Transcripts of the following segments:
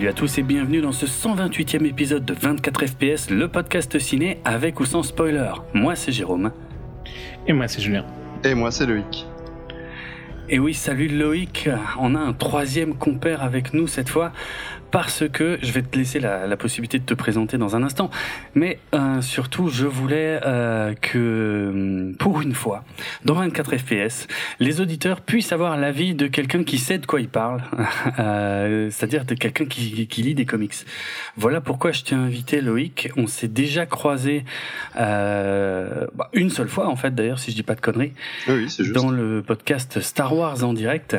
Salut à tous et bienvenue dans ce 128e épisode de 24 FPS, le podcast ciné avec ou sans spoiler. Moi c'est Jérôme. Et moi c'est Julien. Et moi c'est Loïc. Et oui, salut Loïc, on a un troisième compère avec nous cette fois parce que je vais te laisser la, possibilité de te présenter dans un instant. Mais euh, surtout, je voulais euh, que, hum, pour une fois, dans 24 FPS, les auditeurs puissent avoir l'avis de quelqu'un qui sait de quoi il parle, euh, c'est-à-dire de quelqu'un qui, qui, lit des comics. Voilà pourquoi je t'ai invité, Loïc. On s'est déjà croisé euh, bah, une seule fois, en fait, d'ailleurs, si je dis pas de conneries, oui, juste. dans le podcast Star Wars en direct.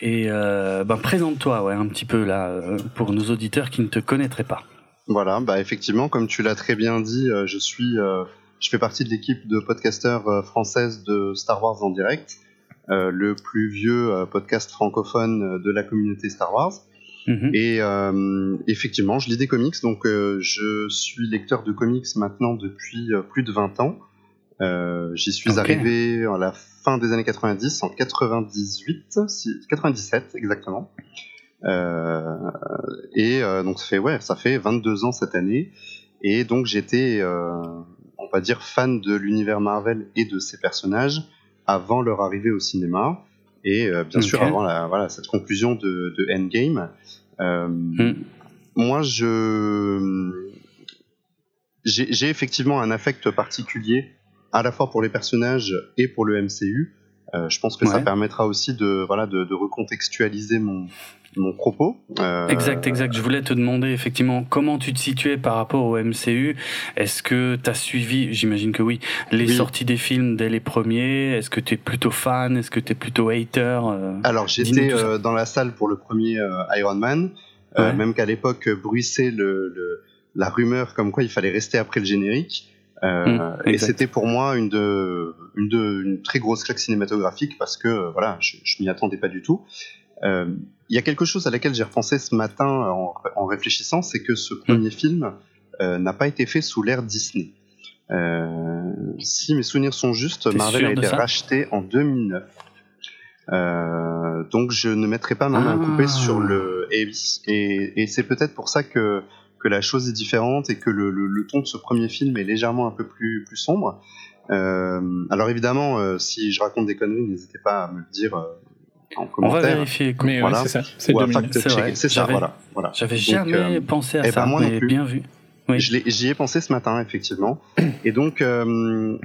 Et euh, bah, présente-toi, ouais, un petit peu là, euh, pour nos auditeurs qui ne te connaîtraient pas. Voilà, bah effectivement, comme tu l'as très bien dit, euh, je suis, euh, je fais partie de l'équipe de podcasteurs euh, française de Star Wars en direct, le plus vieux podcast francophone de la communauté Star Wars. Mhm. Et effectivement, je lis des comics, donc je suis lecteur de comics maintenant depuis plus de 20 ans. J'y suis arrivé à la fin des années 90, en 98, si- 97 exactement. Euh, et euh, donc ça fait ouais, ça fait 22 ans cette année. Et donc j'étais, euh, on va dire, fan de l'univers Marvel et de ses personnages avant leur arrivée au cinéma. Et euh, bien sûr avant la, voilà, cette conclusion de, de Endgame. Euh, Moi, je j'ai j'ai effectivement un affect particulier à la fois pour les personnages et pour le MCU. Euh, je pense que ça permettra aussi de voilà de, de recontextualiser mon mon propos. Euh, Exact, exact. Je voulais te demander effectivement comment tu te situais par rapport au MCU. Est-ce que tu as suivi, j'imagine que oui, les Oui. sorties des films dès les premiers? Est-ce que tu es plutôt fan? Est-ce que tu es plutôt hater? Euh Alors j'étais euh, dans la salle pour le premier euh, Iron Man, Ouais. même qu'à l'époque bruissait le, le- la rumeur comme quoi il fallait rester après le générique. Euh, Mm, et c'était pour moi une de, une de une très grosse claque cinématographique parce que euh, voilà, je, je m'y attendais pas du tout. Euh, Il y a quelque chose à laquelle j'ai repensé ce matin en, en réfléchissant, c'est que ce premier film euh, n'a pas été fait sous l'ère Disney. Euh, si mes souvenirs sont justes, T'es Marvel a été racheté en 2009. Euh, donc je ne mettrai pas ma main Ah. coupée sur le et, et c'est peut-être pour ça que que la chose est différente et que le, le, le ton de ce premier film est légèrement un peu plus plus sombre. Euh, alors évidemment, euh, si je raconte des conneries, n'hésitez pas à me le dire euh, en On va commentaire. vérifier. Mais Voilà. ouais, c'est ça. C'est ou à 2009. fact C'est vrai, checker. C'est ça, voilà. voilà. J'avais jamais euh, pensé à eh ça, ben, moi non mais plus. bien vu. Oui. Je l'ai- J'y ai pensé ce matin, effectivement. Et donc, euh,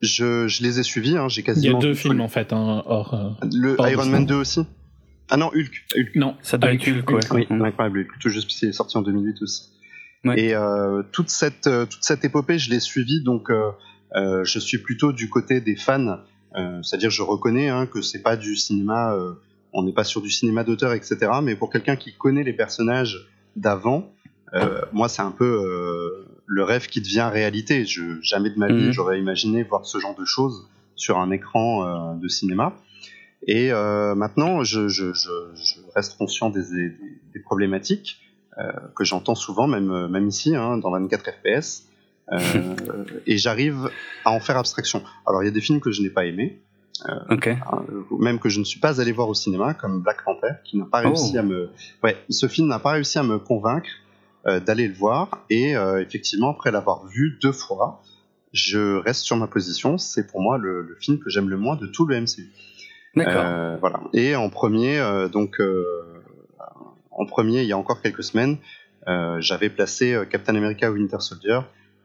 je, je les ai suivis. Hein, j'ai Il y a quasiment. deux films en fait, hein, hors. euh, Le hors Iron. Man 2 aussi. Ah non, Hulk. Hulk. Non, Ça doit Hulk, être Hulk, ouais. Oui, l'incroyable Hulk. Tout juste, il est sorti en 2008 aussi. Ouais. Et euh, toute cette euh, toute cette épopée, je l'ai suivie. Donc, euh, euh, je suis plutôt du côté des fans. Euh, C'est-à-dire, je reconnais hein, que c'est pas du cinéma. euh, on n'est pas sur du cinéma d'auteur, etc. Mais pour quelqu'un qui connaît les personnages d'avant, euh, moi, c'est un peu euh, le rêve qui devient réalité. Je, jamais de ma vie, Mhm. j'aurais imaginé voir ce genre de choses sur un écran euh, de cinéma. Et euh, maintenant, je, je, je, je reste conscient des, des, des problématiques euh, que j'entends souvent, même, même ici, hein, dans 24 FPS. Euh, et j'arrive à en faire abstraction. Alors, il y a des films que je n'ai pas aimés, même que je ne suis pas allé voir au cinéma, comme Black Panther, qui n'a pas réussi Oh. à me. Ouais, ce film n'a pas réussi à me convaincre euh, d'aller le voir. Et euh, effectivement, après l'avoir vu deux fois, je reste sur ma position. C'est pour moi le, le film que j'aime le moins de tout le MCU. D'accord. Euh, voilà. Et en premier, euh, donc euh, en premier, il y a encore quelques semaines, euh, j'avais placé Captain America Winter Soldier,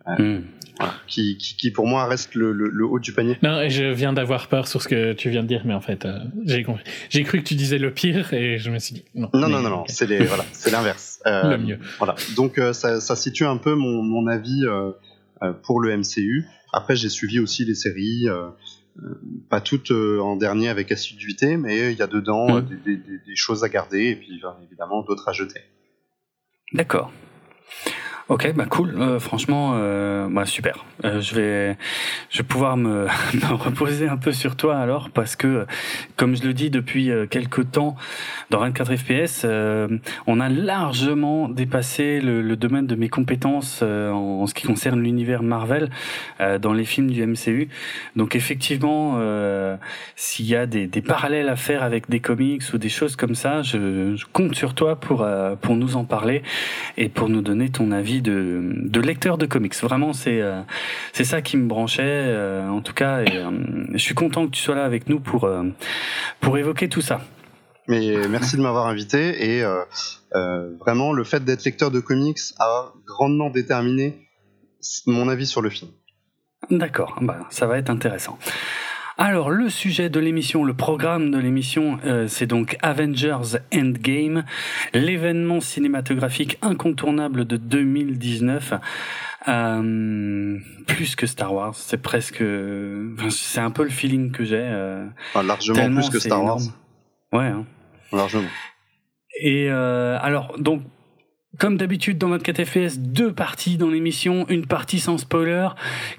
Mm. voilà, qui, qui, qui pour moi reste le, le, le haut du panier. Non, et je viens d'avoir peur sur ce que tu viens de dire, mais en fait, euh, j'ai cru que tu disais le pire et je me suis dit non. Non, mais, non, non, c'est les, voilà, c'est l'inverse. Euh, Le mieux. Voilà. Donc euh, ça, ça situe un peu mon, mon avis pour le MCU. Après, j'ai suivi aussi les séries, pas toutes euh, en dernier avec assiduité, mais il y a dedans euh, des, des- choses à garder et puis euh, évidemment d'autres à jeter. D'accord. Ok, bah cool. Euh, franchement, euh, bah super. Euh, je vais, je vais pouvoir me, reposer un peu sur toi alors, parce que, comme je le dis depuis quelques temps, dans 24 FPS, on a largement dépassé le, domaine de mes compétences en, ce qui concerne l'univers Marvel dans les films du MCU. Donc effectivement, s'il y a des, des, parallèles à faire avec des comics ou des choses comme ça, je, je compte sur toi pour pour nous en parler et pour nous donner ton avis de, de lecteur de comics. Vraiment, c'est euh, c'est ça qui me branchait, euh, en tout cas. Et, euh, je suis content que tu sois là avec nous pour pour évoquer tout ça. Mais merci de m'avoir invité et vraiment le fait d'être lecteur de comics a grandement déterminé mon avis sur le film. D'accord, bah, ça va être intéressant. Alors le sujet de l'émission, le programme de l'émission, euh, c'est donc Avengers Endgame, l'événement cinématographique incontournable de 2019. Euh, plus que Star Wars, c'est presque, c'est un peu le feeling que j'ai. Euh, largement plus que Star Wars. Ouais. Hein. Largement. Et euh, alors donc comme d'habitude dans 24 FPS, deux parties dans l'émission, une partie sans spoiler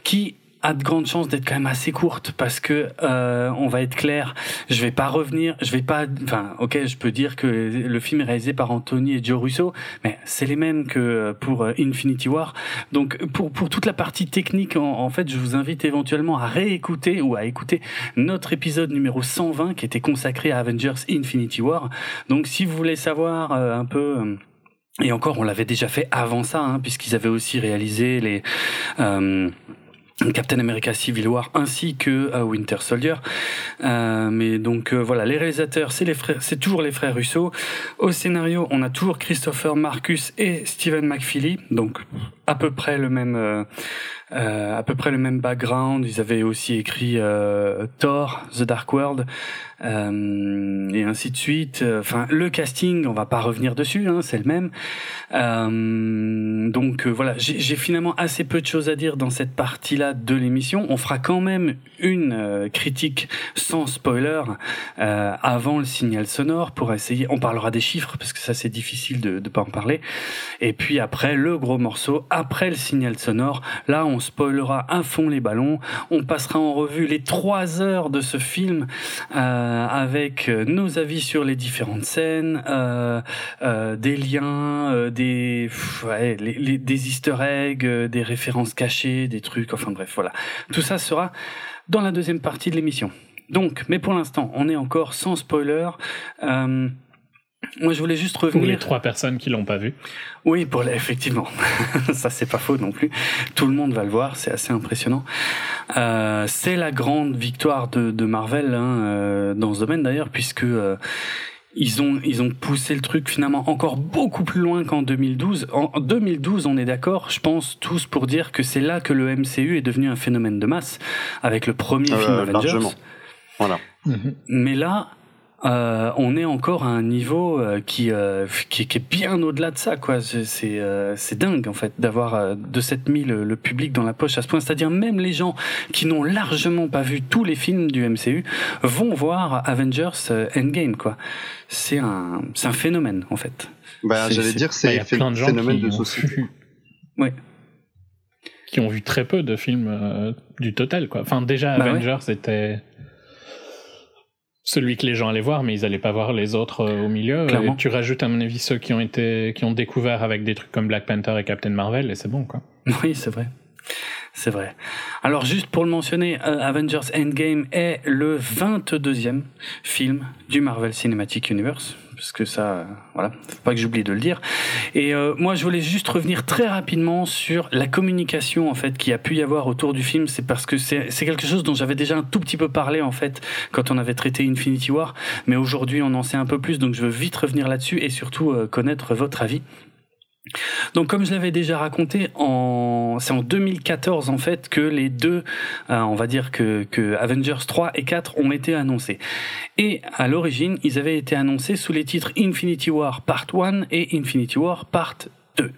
qui a de grandes chances d'être quand même assez courte parce que euh, on va être clair, je vais pas revenir, je vais pas, enfin, ok, je peux dire que le film est réalisé par Anthony et Joe Russo, mais c'est les mêmes que pour euh, Infinity War. Donc pour pour toute la partie technique, en, fait, je vous invite éventuellement à réécouter ou à écouter notre épisode numéro 120 qui était consacré à Avengers Infinity War. Donc si vous voulez savoir euh, un peu euh, et encore, on l'avait déjà fait avant ça, hein, puisqu'ils avaient aussi réalisé les euh, Captain America Civil War ainsi que euh, Winter Soldier. Euh, mais donc euh, voilà, les réalisateurs, c'est les frères, c'est toujours les frères Russo. Au scénario, on a toujours Christopher Marcus et Stephen McFeely, donc à peu près le même, à peu près le même background. Ils avaient aussi écrit Thor, The Dark World, euh, et ainsi de suite. Enfin, le casting, on va pas revenir dessus, hein, c'est le même. Euh, donc euh, voilà, j'ai finalement assez peu de choses à dire dans cette partie-là de l'émission. On fera quand même une euh, critique sans spoiler avant le signal sonore pour essayer. On parlera des chiffres parce que ça c'est difficile de ne pas en parler. Et puis après le gros morceau, après le signal sonore, là on spoilera à fond les ballons. On passera en revue les trois heures de ce film. Euh, avec euh, nos avis sur les différentes scènes, euh, des liens, des Easter eggs, des références cachées, des trucs. Enfin bref, voilà. Tout ça sera dans la deuxième partie de l'émission. Donc, mais pour l'instant, on est encore sans spoiler. Moi, je voulais juste revenir. Pour les trois personnes qui l'ont pas vu. Oui, pour les... effectivement, ça c'est pas faux non plus. Tout le monde va le voir, c'est assez impressionnant. Euh, c'est la grande victoire de, de Marvel hein, euh, dans ce domaine d'ailleurs, puisque euh, ils ont ils ont poussé le truc finalement encore beaucoup plus loin qu'en 2012. En 2012, on est d'accord, je pense tous pour dire que c'est là que le MCU est devenu un phénomène de masse avec le premier euh, film Avengers. Largement. Voilà. Mais là, euh, on est encore à un niveau euh, qui, euh, qui, qui, est bien au-delà de ça, quoi. C'est euh, c'est dingue en fait d'avoir euh, de cette mis le, public dans la poche à ce point. C'est-à-dire même les gens qui n'ont largement pas vu tous les films du MCU vont voir Avengers Endgame, quoi. C'est un c'est un phénomène en fait. Bah, j'allais dire c'est bah, un phénomène de société. Oui qui ont vu très peu de films du total quoi. Enfin déjà bah Avengers c'était celui que les gens allaient voir, mais ils allaient pas voir les autres euh, au milieu. Et tu rajoutes, à mon avis, ceux qui ont été, qui ont découvert avec des trucs comme Black Panther et Captain Marvel, et c'est bon, quoi. Oui, c'est vrai. C'est vrai. Alors juste pour le mentionner, euh, Avengers Endgame est le 22e film du Marvel Cinematic Universe parce que ça, voilà, faut pas que j'oublie de le dire. Et euh, moi, je voulais juste revenir très rapidement sur la communication en fait qui a pu y avoir autour du film. C'est parce que c'est quelque chose dont j'avais déjà un tout petit peu parlé en fait quand on avait traité Infinity War, mais aujourd'hui on en sait un peu plus, donc je veux vite revenir là-dessus et surtout euh, connaître votre avis. Donc comme je l'avais déjà raconté, en... c'est en 2014 en fait que les deux, euh, on va dire que, Avengers 3 et 4 ont été annoncés. Et à l'origine, ils avaient été annoncés sous les titres Infinity War Part 1 et Infinity War Part 2.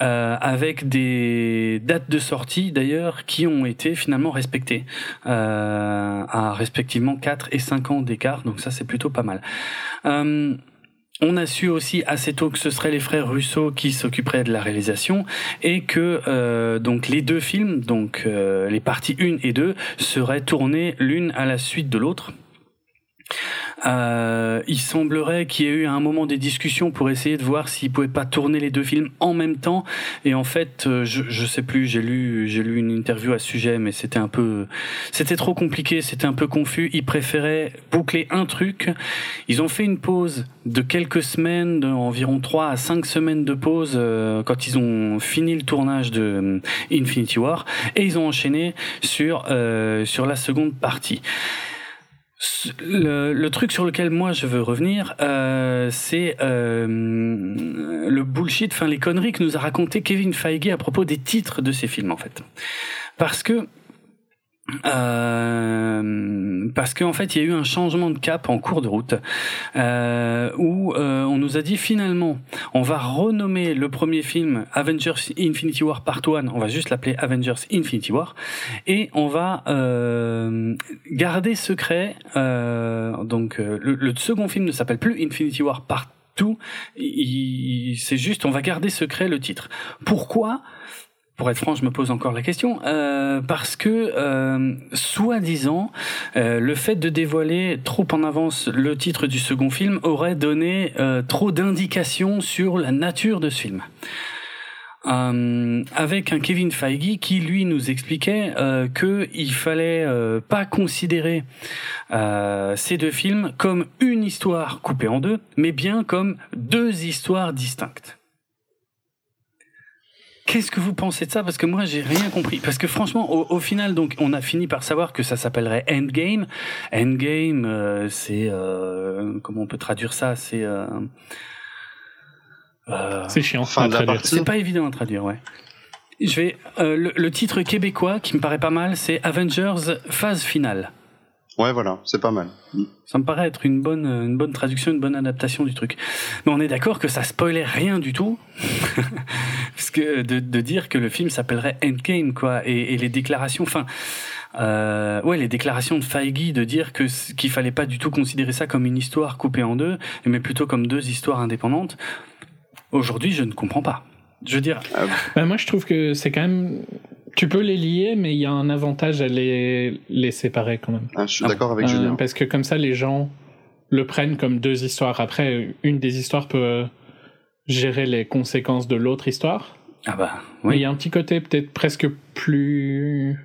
Euh, avec des dates de sortie d'ailleurs qui ont été finalement respectées euh, à respectivement 4 et 5 ans d'écart, donc ça c'est plutôt pas mal. Euh, on a su aussi assez tôt que ce seraient les frères Russo qui s'occuperaient de la réalisation et que euh, donc les deux films, donc euh, les parties 1 et 2, seraient tournés l'une à la suite de l'autre. Euh, il semblerait qu'il y ait eu à un moment des discussions pour essayer de voir s'ils pouvaient pas tourner les deux films en même temps. Et en fait, euh, je, je sais plus. J'ai lu, j'ai lu une interview à ce sujet, mais c'était un peu, c'était trop compliqué, c'était un peu confus. Ils préféraient boucler un truc. Ils ont fait une pause de quelques semaines, d'environ 3 à 5 semaines de pause euh, quand ils ont fini le tournage de euh, Infinity War, et ils ont enchaîné sur sur la seconde partie. Le, le, truc sur lequel moi je veux revenir, euh, c'est euh, le bullshit, enfin les conneries que nous a raconté Kevin Feige à propos des titres de ces films en fait. Parce que euh, parce qu'en fait, il y a eu un changement de cap en cours de route euh, où euh, on nous a dit finalement, on va renommer le premier film Avengers Infinity War Part 1, on va juste l'appeler Avengers Infinity War, et on va garder secret. Donc, le, le, second film ne s'appelle plus Infinity War Part 2, c'est juste, on va garder secret le titre. Pourquoi? Pour être franc, je me pose encore la question, euh, parce que, euh, soi-disant, euh, le fait de dévoiler trop en avance le titre du second film aurait donné trop d'indications sur la nature de ce film. Avec un Kevin Feige qui lui nous expliquait que il fallait pas considérer ces deux films comme une histoire coupée en deux, mais bien comme deux histoires distinctes. Qu'est-ce que vous pensez de ça? Parce que moi, j'ai rien compris. Parce que franchement, au, final, donc, on a fini par savoir que ça s'appellerait Endgame. Endgame, euh, c'est euh, comment on peut traduire ça? C'est euh, euh c'est chiant. Fin de la C'est pas évident à traduire, ouais. Je vais le, le, titre québécois qui me paraît pas mal, c'est Avengers phase finale. Ouais, voilà, c'est pas mal. Mm. Ça me paraît être une bonne, une bonne traduction, une bonne adaptation du truc. Mais on est d'accord que ça spoilait rien du tout, parce que de, de, dire que le film s'appellerait Endgame, quoi, et, et les déclarations, enfin, euh, ouais, les déclarations de Feige de dire que qu'il fallait pas du tout considérer ça comme une histoire coupée en deux, mais plutôt comme deux histoires indépendantes. Aujourd'hui, je ne comprends pas. Je veux dire. Ah bah, moi, je trouve que c'est quand même tu peux les lier, mais il y a un avantage à les, les séparer quand même. Ah, je suis d'accord avec euh, Julien. Parce que comme ça, les gens le prennent comme deux histoires. Après, une des histoires peut gérer les conséquences de l'autre histoire. Ah bah, oui. il y a un petit côté peut-être presque plus...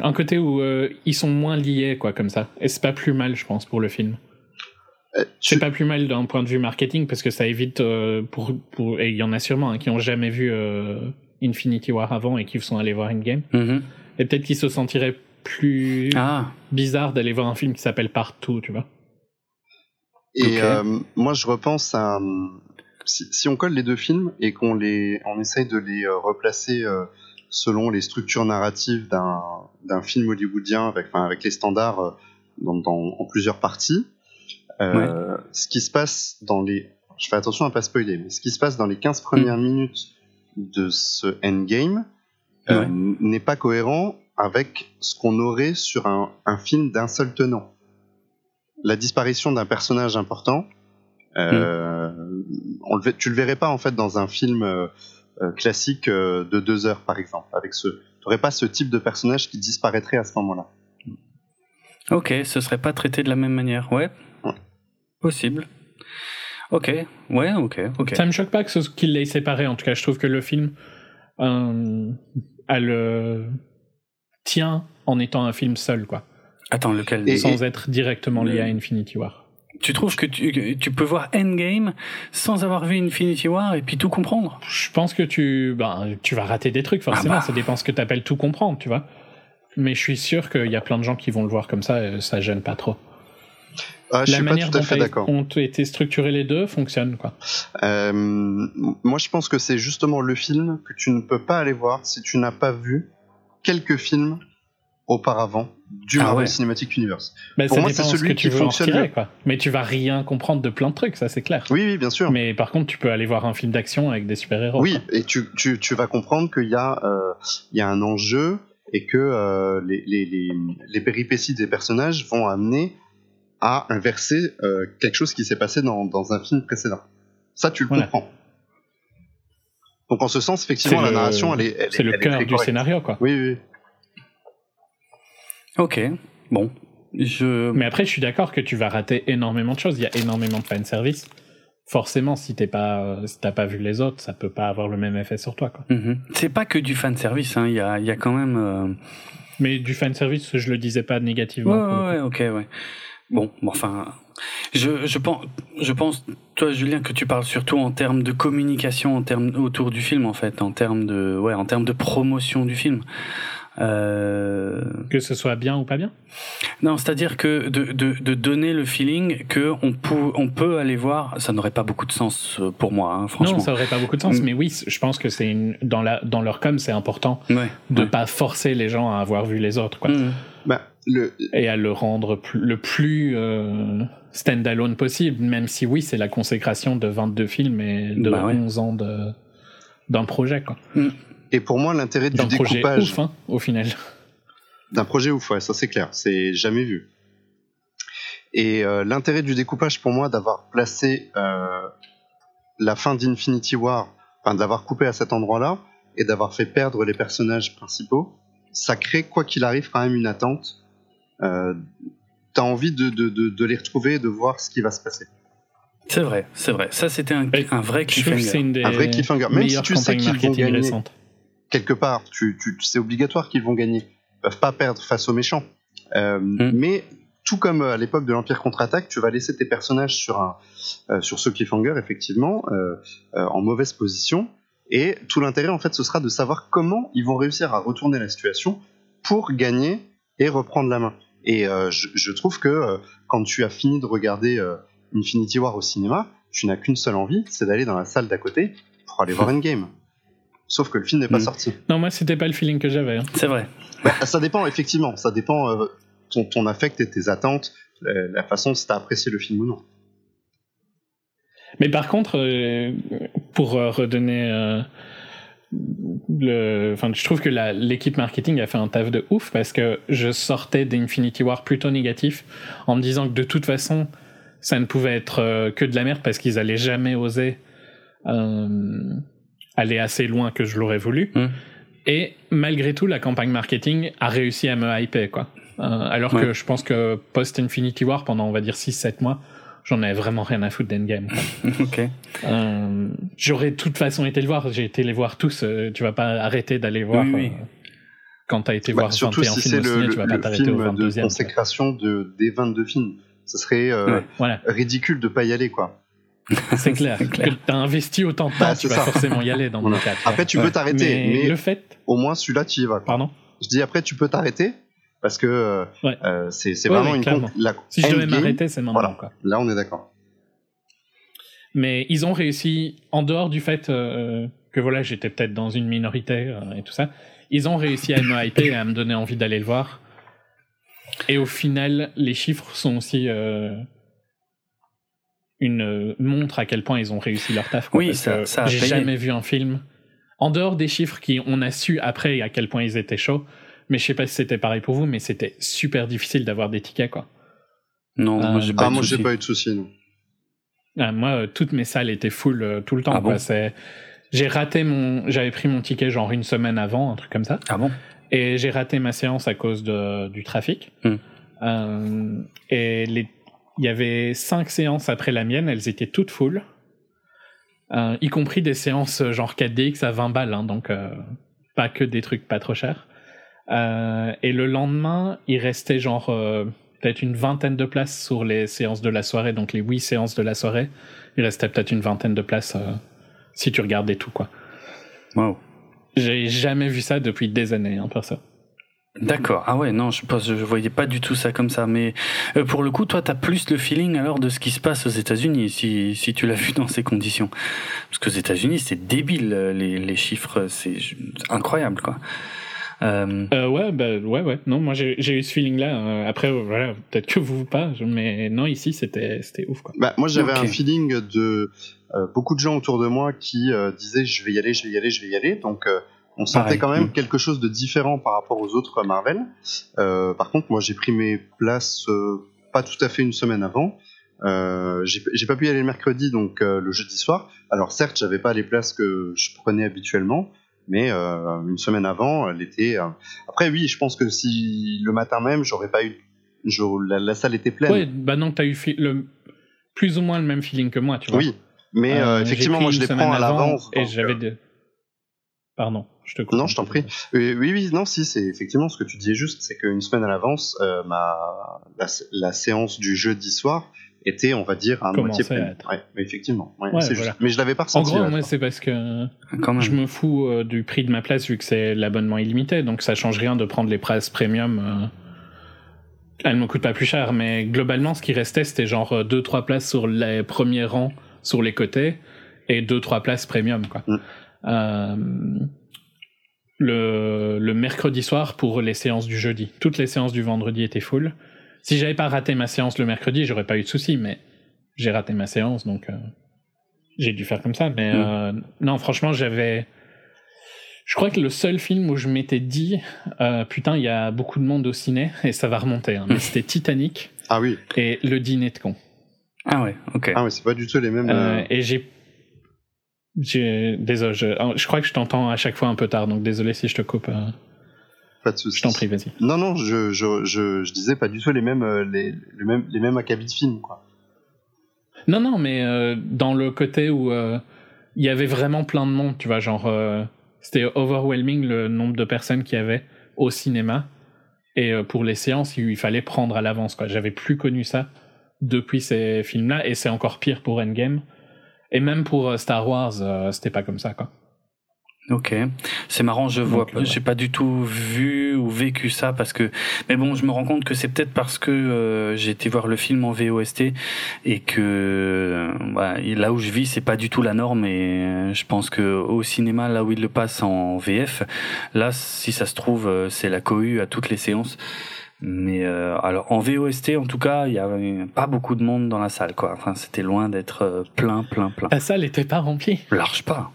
Un côté où euh, ils sont moins liés, quoi, comme ça. Et c'est pas plus mal, je pense, pour le film. Euh, c'est pas plus mal d'un point de vue marketing parce que ça évite pour, pour et il y en a sûrement hein, qui ont jamais vu Infinity War avant et qui sont allés voir Endgame. Mm Et peut-être qu'ils se sentiraient plus ah. bizarre d'aller voir un film qui s'appelle Partout, tu vois. Et euh, moi, je repense à si, si, on colle les deux films et qu'on les, on essaye de les euh, replacer euh, selon les structures narratives d'un d'un film hollywoodien avec, enfin, avec les standards euh, dans, dans, en plusieurs parties. Euh, ouais. Ce qui se passe dans les, je fais attention à pas spoiler, mais ce qui se passe dans les 15 premières mm. minutes de ce endgame euh, n'est pas cohérent avec ce qu'on aurait sur un, un film d'un seul tenant. La disparition d'un personnage important, euh, mm. on le, tu le verrais pas en fait dans un film euh, euh classique de deux heures par exemple. Avec ce, tu n'aurais pas ce type de personnage qui disparaîtrait à ce moment-là. Ok, ce serait pas traité de la même manière, ouais. ouais. Possible. Ok, ouais, ok, ok. Ça me choque pas qu'il l'ait séparé. En tout cas, je trouve que le film euh, a le tient en étant un film seul, quoi. Attends, lequel et, Sans être directement lié à Infinity War. Tu trouves que tu, tu, peux voir Endgame sans avoir vu Infinity War et puis tout comprendre? Je pense que tu, ben, tu vas rater des trucs, forcément. Ah bah. Ça dépend ce que tu appelles tout comprendre, tu vois. Mais je suis sûr qu'il y a plein de gens qui vont le voir comme ça, et ça gêne pas trop. Ah, je la suis manière pas tout à fait d'accord. Ont été structurés les deux fonctionne quoi. Euh, moi, je pense que c'est justement le film que tu ne peux pas aller voir si tu n'as pas vu quelques films auparavant du ah Marvel ouais. Cinematic Universe. Pour moi, c'est celui qui fonctionne. Tirer, quoi. Mais tu vas rien comprendre de plein de trucs, ça c'est clair. Oui, oui, bien sûr. Mais par contre, tu peux aller voir un film d'action avec des super-héros. Oui, quoi. et tu, tu, tu, vas comprendre qu'il y, a, euh, il y a un enjeu et que euh, les, les, les, les péripéties des personnages vont amener à inverser quelque chose qui s'est passé dans, dans, un film précédent. Ça, tu le comprends. Donc en ce sens, effectivement, la narration, elle est. C'est le cœur du scénario, quoi. Oui, oui. Ok, bon. Je... Mais après, je suis d'accord que tu vas rater énormément de choses. Il y a énormément de fanservice. Forcément, si t'es pas, si t'as pas vu les autres, ça peut pas avoir le même effet sur toi. Quoi. Mhm. C'est pas que du fanservice, hein. il y, a, y a quand même. Euh, Mais du fanservice, je le disais pas négativement. Ouais, ouais, ok, ouais. Bon, enfin, je, je, pense, je pense, toi, Julien, que tu parles surtout en termes de communication, en termes autour du film, en fait, en termes de, ouais, en termes de promotion du film. Euh... Que ce soit bien ou pas bien? Non, c'est-à-dire que de, de, de, donner le feeling que on peut, on peut aller voir, ça n'aurait pas beaucoup de sens euh, pour moi, hein, franchement. Non, ça n'aurait pas beaucoup de sens, mm. mais oui, je pense que c'est une, dans, la, dans leur com, c'est important ouais, de pas forcer les gens à avoir vu les autres. Quoi. Mm. Bah, le... Et à le rendre le plus euh, stand-alone possible, même si oui, c'est la consécration de 22 films et de bah 11 ans d'un projet. Quoi. Mm. Et pour moi, l'intérêt du découpage. Ouf, hein, au final. D'un projet ouf, ouais, ça c'est clair, c'est jamais vu. Et euh, l'intérêt du découpage pour moi, d'avoir placé euh, la fin d'Infinity War, enfin d'avoir coupé à cet endroit-là, et d'avoir fait perdre les personnages principaux, ça crée, quoi qu'il arrive, quand même une attente. Euh, T'as envie de, de, de, de, les retrouver, de voir ce qui va se passer. C'est vrai, c'est vrai. Ça, c'était un, un, vrai cliffhanger. un vrai cliffhanger. Même si tu sais qu'ils vont gagner, quelque part, tu, tu, c'est obligatoire qu'ils vont gagner. Ils peuvent pas perdre face aux méchants. Euh, mm. Mais tout comme à l'époque de l'Empire contre-attaque, tu vas laisser tes personnages sur un euh, sur ce cliffhanger effectivement euh, euh, en mauvaise position. Et tout l'intérêt en fait, ce sera de savoir comment ils vont réussir à retourner la situation pour gagner et reprendre la main. Et euh, je, je, trouve que euh, quand tu as fini de regarder Infinity War au cinéma, tu n'as qu'une seule envie, c'est d'aller dans la salle d'à côté pour aller voir Endgame. Sauf que le film n'est pas mm. sorti. Non, moi, c'était pas le feeling que j'avais. Hein. C'est vrai. Bah, ça dépend, effectivement. Ça dépend euh, ton, ton affect et tes attentes, la, façon dont tu as apprécié le film ou non. Mais par contre, euh, pour euh, redonner. Euh, le, enfin, je trouve que l'équipe marketing a fait un taf de ouf parce que je sortais d'Infinity War plutôt négatif en me disant que de toute façon, ça ne pouvait être que de la merde parce qu'ils allaient jamais oser aller assez loin que je l'aurais voulu. Mmh. Et malgré tout, la campagne marketing a réussi à me hyper, quoi. Euh, alors que je pense que post-Infinity War, pendant on va dire 6-7 mois, j'en avais vraiment rien à foutre d'Endgame. ok. Euh, J'aurais de toute façon été le voir, j'ai été les voir tous, euh, tu vas pas arrêter d'aller voir. Oui, oui. Euh, quand t'as été bah, voir surtout si c'est le, ciné, tu vas pas t'arrêter au 22 de consécration de, des 22 films. Ce serait euh, voilà. ridicule de pas y aller, quoi. C'est clair. clair. Tu as investi autant de temps, bah, tu vas ça. forcément y aller dans le cas. Après, tu peux t'arrêter, mais, le fait. Au moins, celui-là, tu y vas. Pardon? Je dis après, tu peux t'arrêter parce que euh, ouais. euh, c'est ouais, vraiment une compte, la Si je devais m'arrêter, c'est maintenant. Voilà. Quoi. Là, on est d'accord. Mais ils ont réussi, en dehors du fait euh, que voilà, j'étais peut-être dans une minorité euh, et tout ça, ils ont réussi à me hyper et à me donner envie d'aller le voir. Et au final, les chiffres sont aussi euh, une montre à quel point ils ont réussi leur taf. Quoi, oui, ça, ça J'ai jamais vu un film. En dehors des chiffres qui on a su après à quel point ils étaient chauds, mais je sais pas si c'était pareil pour vous, mais c'était super difficile d'avoir des tickets quoi. Non, euh, moi j'ai pas, ah, moi, j'ai pas eu de soucis. Non. Ah, moi, euh, toutes mes salles étaient full euh, tout le temps. Ah quoi. Bon j'ai raté mon, j'avais pris mon ticket genre une semaine avant, un truc comme ça. Ah bon? Et j'ai raté ma séance à cause de, du trafic. Hmm. Euh, et les il y avait cinq séances après la mienne, elles étaient toutes full. Euh, y compris des séances genre 4DX à 20 balles, hein, donc euh, pas que des trucs pas trop chers. Euh, et le lendemain, il restait genre euh, peut-être une vingtaine de places sur les séances de la soirée, donc les 8 séances de la soirée. Il restait peut-être une vingtaine de places si tu regardais tout, quoi. Wow. J'ai jamais vu ça depuis des années, hein, ça. D'accord. Ah ouais, non, je je voyais pas du tout ça comme ça. Mais euh, pour le coup, toi, t'as plus le feeling alors de ce qui se passe aux États-Unis, si, si tu l'as vu dans ces conditions. Parce qu'aux États-Unis, c'est débile les, les chiffres, c'est incroyable quoi. Euh... Euh, ouais, bah, ouais, ouais. Non, moi j'ai eu ce feeling-là. Euh, après, voilà, peut-être que vous pas, mais non, ici c'était c'était ouf quoi. Bah, moi j'avais okay. un feeling de euh, beaucoup de gens autour de moi qui disaient je vais y aller, je vais y aller, je vais y aller. Donc on sentait quand même mm. quelque chose de différent par rapport aux autres Marvel. Euh, par contre, moi, j'ai pris mes places euh, pas tout à fait une semaine avant. Euh, j'ai pas pu y aller le mercredi, donc euh, le jeudi soir. Alors certes, j'avais pas les places que je prenais habituellement, mais euh, une semaine avant, l'été. Après, oui, je pense que si le matin même, j'aurais pas eu, la, la, salle était pleine. Oui, bah non, t'as eu le, plus ou moins le même feeling que moi, tu vois. Oui, mais effectivement, moi je les prends à l'avance. Et j'avais Pardon, je te coupe. Non, je t'en prie. Oui, oui, non, si, c'est effectivement ce que tu disais juste, c'est qu'une semaine à l'avance, ma la, la, séance du jeudi soir, était, on va dire, à moitié plein. Ouais, effectivement. Mais je l'avais pas ressenti. En gros, moi, c'est parce que je me fous euh, du prix de ma place vu que c'est l'abonnement illimité, donc ça change rien de prendre les places premium. Euh... Elles me coûtent pas plus cher, mais globalement, ce qui restait, c'était genre 2-3 euh, places sur les premiers rangs, sur les côtés, et 2-3 places premium, quoi. Mm. Euh, le, le mercredi soir pour les séances du jeudi. Toutes les séances du vendredi étaient full. Si j'avais pas raté ma séance le mercredi, j'aurais pas eu de soucis, mais j'ai raté ma séance, donc euh, j'ai dû faire comme ça. Mais mm. euh, non, franchement, j'avais. Je crois que le seul film où je m'étais dit, euh, putain, il y a beaucoup de monde au ciné, et ça va remonter, hein, mais c'était Titanic. Ah oui. Et Le Dîner de con. Ah ouais, ok. Ah ouais, c'est pas du tout les mêmes. et j'ai. Désolé, je... je... crois que je t'entends à chaque fois un peu tard, donc désolé si je te coupe. Pas de soucis. Je t'en prie, vas-y. Non, non, je, je, je, je, disais pas du tout les mêmes, euh, les, les mêmes, les mêmes acabits de films, quoi. Non, non, mais euh, dans le côté où euh, il y avait vraiment plein de monde, tu vois, genre, c'était overwhelming le nombre de personnes qu'il y avait au cinéma. Et pour les séances, il fallait prendre à l'avance, quoi. J'avais plus connu ça depuis ces films-là, et c'est encore pire pour Endgame. Et même pour Star Wars, c'était pas comme ça, quoi. Ok, c'est marrant, je vois, j'ai pas du tout vu ou vécu ça parce que, mais bon, je me rends compte que c'est peut-être parce que euh, j'ai été voir le film en VOST et que euh, là où je vis, c'est pas du tout la norme et euh, je pense que au cinéma, là où il le passe en VF, là, si ça se trouve, c'est la cohue à toutes les séances. Mais alors en VOST, en tout cas, il y avait pas beaucoup de monde dans la salle, quoi. Enfin, c'était loin d'être plein, plein, plein. La salle était pas remplie. Large pas.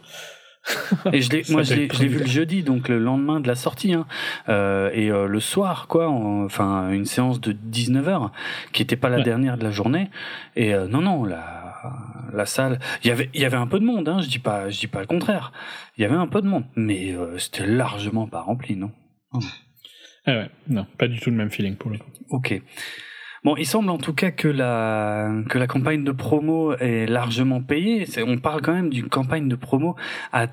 Et je l'ai, moi, je l'ai, vu le jeudi, donc le lendemain de la sortie, hein. euh, et euh, le soir, quoi, enfin une séance de 19 h qui était pas la dernière de la journée. Et euh, non, non, la, la salle, il y avait, il y avait un peu de monde, hein. Je dis pas, je dis pas le contraire. Il y avait un peu de monde, mais c'était largement pas rempli, non. Ah ouais, non, pas du tout le même feeling pour le coup. Ok. Bon, il semble en tout cas que la que la campagne de promo est largement payée. On parle quand même d'une campagne de promo à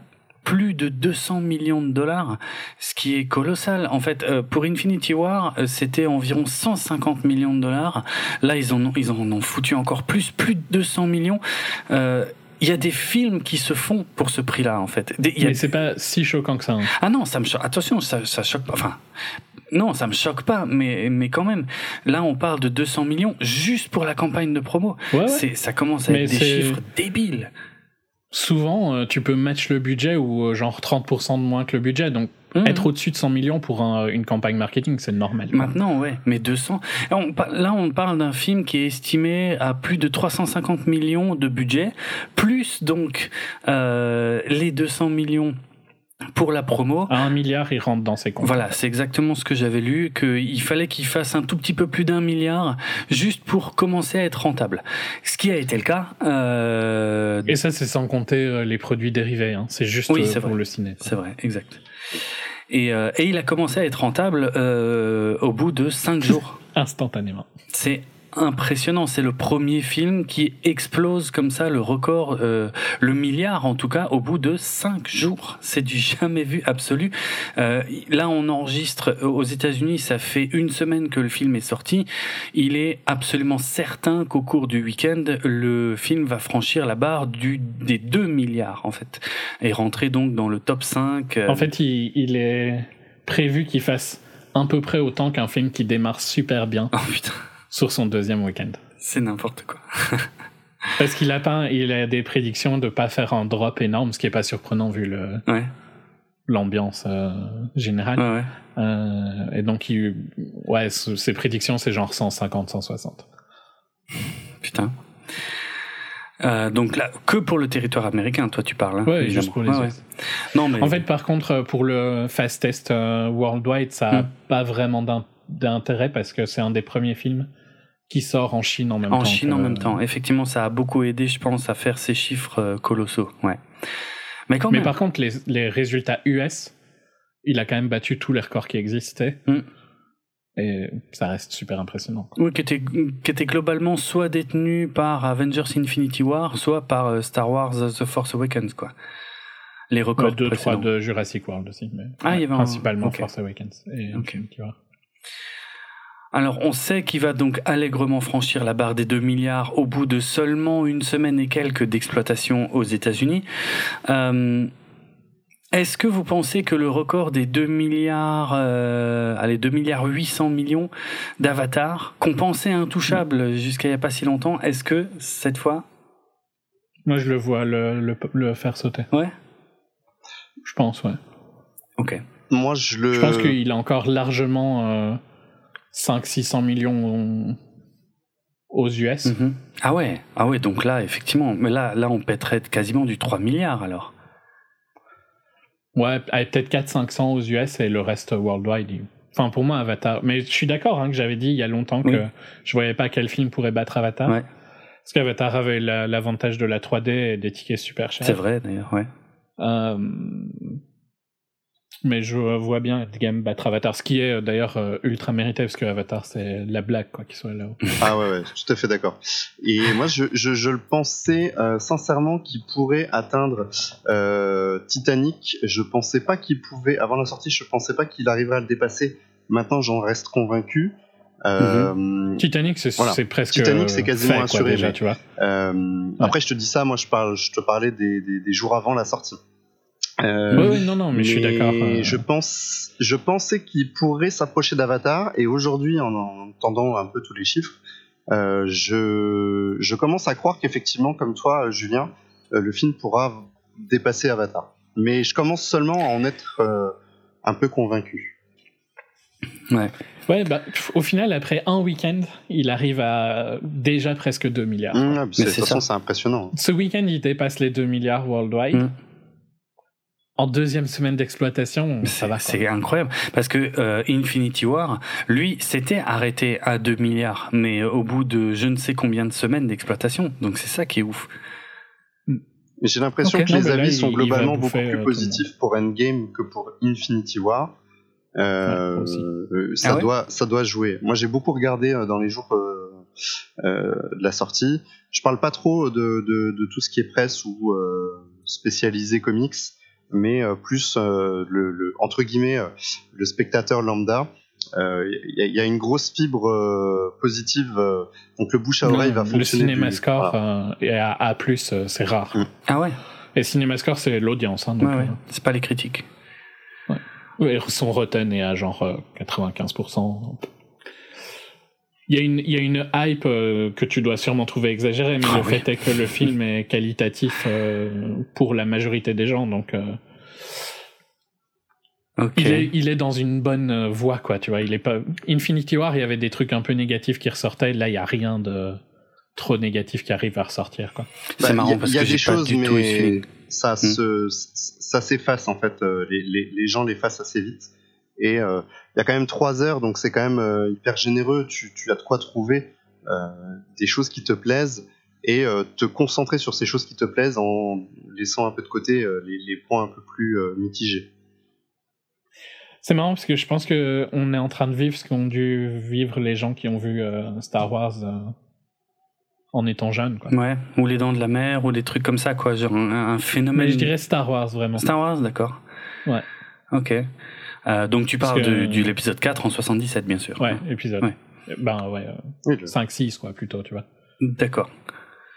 plus de 200 millions de dollars, ce qui est colossal. En fait, euh, pour Infinity War, euh, c'était environ 150 millions de dollars. Là, ils en ont, ils en ont foutu encore plus, plus de 200 millions. Euh, il y a des films qui se font pour ce prix-là, en fait. Mais c'est pas si choquant que ça. Hein. Ah non, ça me choque. Attention, ça, ça choque pas. Enfin, non, ça me choque pas, mais, mais quand même, là on parle de 200 millions juste pour la campagne de promo. C'est, ça commence à être des chiffres débiles. Souvent, euh, tu peux match le budget ou euh, genre 30% de moins que le budget, donc mmh. être au-dessus de 100 millions pour une campagne marketing, c'est normal. Maintenant, ouais, mais 200. là, on parle d'un film qui est estimé à plus de 350 millions de budget, plus donc euh, les 200 millions pour la promo. À un milliard, il rentre dans ses comptes. Voilà, c'est exactement ce que j'avais lu, qu'il fallait qu'il fasse un tout petit peu plus d'un milliard juste pour commencer à être rentable. Ce qui a été le cas. Euh... Et ça, c'est sans compter euh, les produits dérivés. Hein. C'est juste oui, euh, pour le ciné. C'est vrai, exact. Et, euh, et, il a commencé à être rentable euh, au bout de cinq jours. Instantanément. C'est impressionnant. C'est le premier film qui explose comme ça le record, euh, le milliard en tout cas, au bout de cinq jours. C'est du jamais vu absolu. Euh, là, on enregistre euh, aux États-Unis, ça fait une semaine que le film est sorti. Il est absolument certain qu'au cours du week-end, le film va franchir la barre du, des 2 milliards en fait et rentrer donc dans le top 5. En fait, il, il est prévu qu'il fasse un peu près autant qu'un film qui démarre super bien. Oh putain sur son deuxième week-end. C'est n'importe quoi. Parce qu'il a pas, il a des prédictions de pas faire un drop énorme, ce qui est pas surprenant vu le l'ambiance euh, générale. Ouais, euh, et donc, il, ouais, ses prédictions c'est genre 150, 160. Putain. Euh, donc là, que pour le territoire américain, toi tu parles. Hein, ouais, juste pour les Non, mais... En fait, par contre, pour le fast test worldwide, ça n'a hmm. pas vraiment d'intérêt parce que c'est un des premiers films qui sort en Chine en même en temps. En Chine que... en même temps. Effectivement, ça a beaucoup aidé, je pense, à faire ces chiffres euh, colossaux. Ouais. Mais, quand même... Mais par contre, les, les, résultats US, il a quand même battu tous les records qui existaient. Mm. Et ça reste super impressionnant. Oui, qui était, qui était globalement soit détenu par Avengers Infinity War, soit par euh, Star Wars The Force Awakens, quoi. Les records. Ouais, deux, trois de Jurassic World aussi. Mais ah, il y avait principalement un... okay. Force Awakens et okay. Infinity War. Alors, on sait qu'il va donc allègrement franchir la barre des 2 milliards au bout de seulement une semaine et quelques d'exploitation aux États-Unis. Euh, Est-ce que vous pensez que le record des 2 milliards, euh, allez, 2 milliards 800 millions d'Avatar, qu'on pensait intouchable jusqu'à il n'y a pas si longtemps, est-ce que cette fois Moi, je le vois le, le, le faire sauter. Ouais. Je pense, ouais. Ok. Moi, je le. Je pense qu'il a encore largement. Euh, 500-600 millions aux US. Mm -hmm. Ah ouais, ah ouais, donc là, effectivement, mais là, là, on pèterait quasiment du 3 milliards alors. Ouais, peut-être 400-500 aux US et le reste worldwide. Enfin, pour moi, Avatar. Mais je suis d'accord hein, que j'avais dit il y a longtemps que je voyais pas quel film pourrait battre Avatar. Ouais. Parce qu'Avatar avait l'avantage de la 3D et des tickets super chers. C'est vrai d'ailleurs, ouais. Euh, mais je vois bien Endgame battre Avatar, ce qui est d'ailleurs euh, ultra mérité parce que Avatar c'est la blague quoi qu'il soit là-haut. Ah ouais, ouais, tout à fait d'accord. Et moi je, je, je le pensais euh, sincèrement qu'il pourrait atteindre euh, Titanic. Je pensais pas qu'il pouvait, avant la sortie, je pensais pas qu'il arriverait à le dépasser. Maintenant j'en reste convaincu. Euh, mm -hmm. Titanic, c'est voilà. presque. Titanic, c'est quasiment fait, assuré. Quoi, déjà, mais, tu vois. Euh. Après, je te dis ça, moi, je parle, je te parlais des, des, des jours avant la sortie. Euh, oui, oui, non, non, mais, mais je suis d'accord. Euh... Je pense, je pensais qu'il pourrait s'approcher d'Avatar, et aujourd'hui, en, en, entendant un peu tous les chiffres, euh, je, je commence à croire qu'effectivement, comme toi, Julien, euh, le film pourra dépasser Avatar. Mais je commence seulement à en être euh, un peu convaincu. Ouais. Ouais, bah, au final, après un week-end, il arrive à déjà presque 2 milliards. Mmh, de toute façon, c'est impressionnant. Ce week-end, il dépasse les 2 milliards worldwide. Mmh en deuxième semaine d'exploitation, ça va. C'est incroyable parce que euh, Infinity War, lui, s'était arrêté à 2 milliards, mais au bout de je ne sais combien de semaines d'exploitation. Donc c'est ça qui est ouf. J'ai l'impression okay. que non, les avis là, sont globalement beaucoup plus positifs pour Endgame que pour Infinity War. Euh, ouais, ça, ah ouais doit, ça doit jouer. Moi, j'ai beaucoup regardé dans les jours euh, de la sortie. Je parle pas trop de, de, de tout ce qui est presse ou spécialisé comics mais euh, plus euh, le, le, entre guillemets euh, le spectateur lambda. Il y, y, a une grosse fibre positive, donc le bouche à oreille va fonctionner. Le cinémascore voilà. et à A+, c'est rare. Mm. Ah ouais. Et cinémascore, c'est l'audience. Hein, ouais, ouais. C'est pas les critiques. Ouais. Son Rotten est à genre 95%. Il y, a une, il y a une hype euh, que tu dois sûrement trouver exagérée, mais Ah le oui. fait est que le film est qualitatif euh, pour la majorité des gens, donc euh, il, est, il est dans une bonne voie, quoi. Tu vois, il est pas. Infinity War, il y avait des trucs un peu négatifs qui ressortaient. Là, il y a rien de trop négatif qui arrive à ressortir, quoi. C'est Bah, marrant il y a- parce il y a que des j'ai pas choses, du tout mais ça se, ça s'efface en fait. euh, Les, les, les gens l'effacent assez vite. Et euh, il y a quand même trois heures, donc c'est quand même euh, hyper généreux. Tu, tu as de quoi trouver euh, des choses qui te plaisent et euh, te concentrer sur ces choses qui te plaisent en laissant un peu de côté euh, les, les points un peu plus euh, mitigés. C'est marrant parce que je pense que on est en train de vivre ce qu'ont dû vivre les gens qui ont vu euh, Star Wars euh, en étant jeunes, quoi. Ouais, ou les dents de la mer, ou des trucs comme ça, quoi. Genre un, un phénomène. Mais je dirais Star Wars, vraiment. Star Wars, d'accord. Ouais. Ok. Euh, donc tu parles que- de, du l'épisode 4 en 77, bien sûr. Ouais, épisode. Ouais. Ben ouais, euh, Oui, le- 5-6, quoi, plutôt, tu vois. D'accord.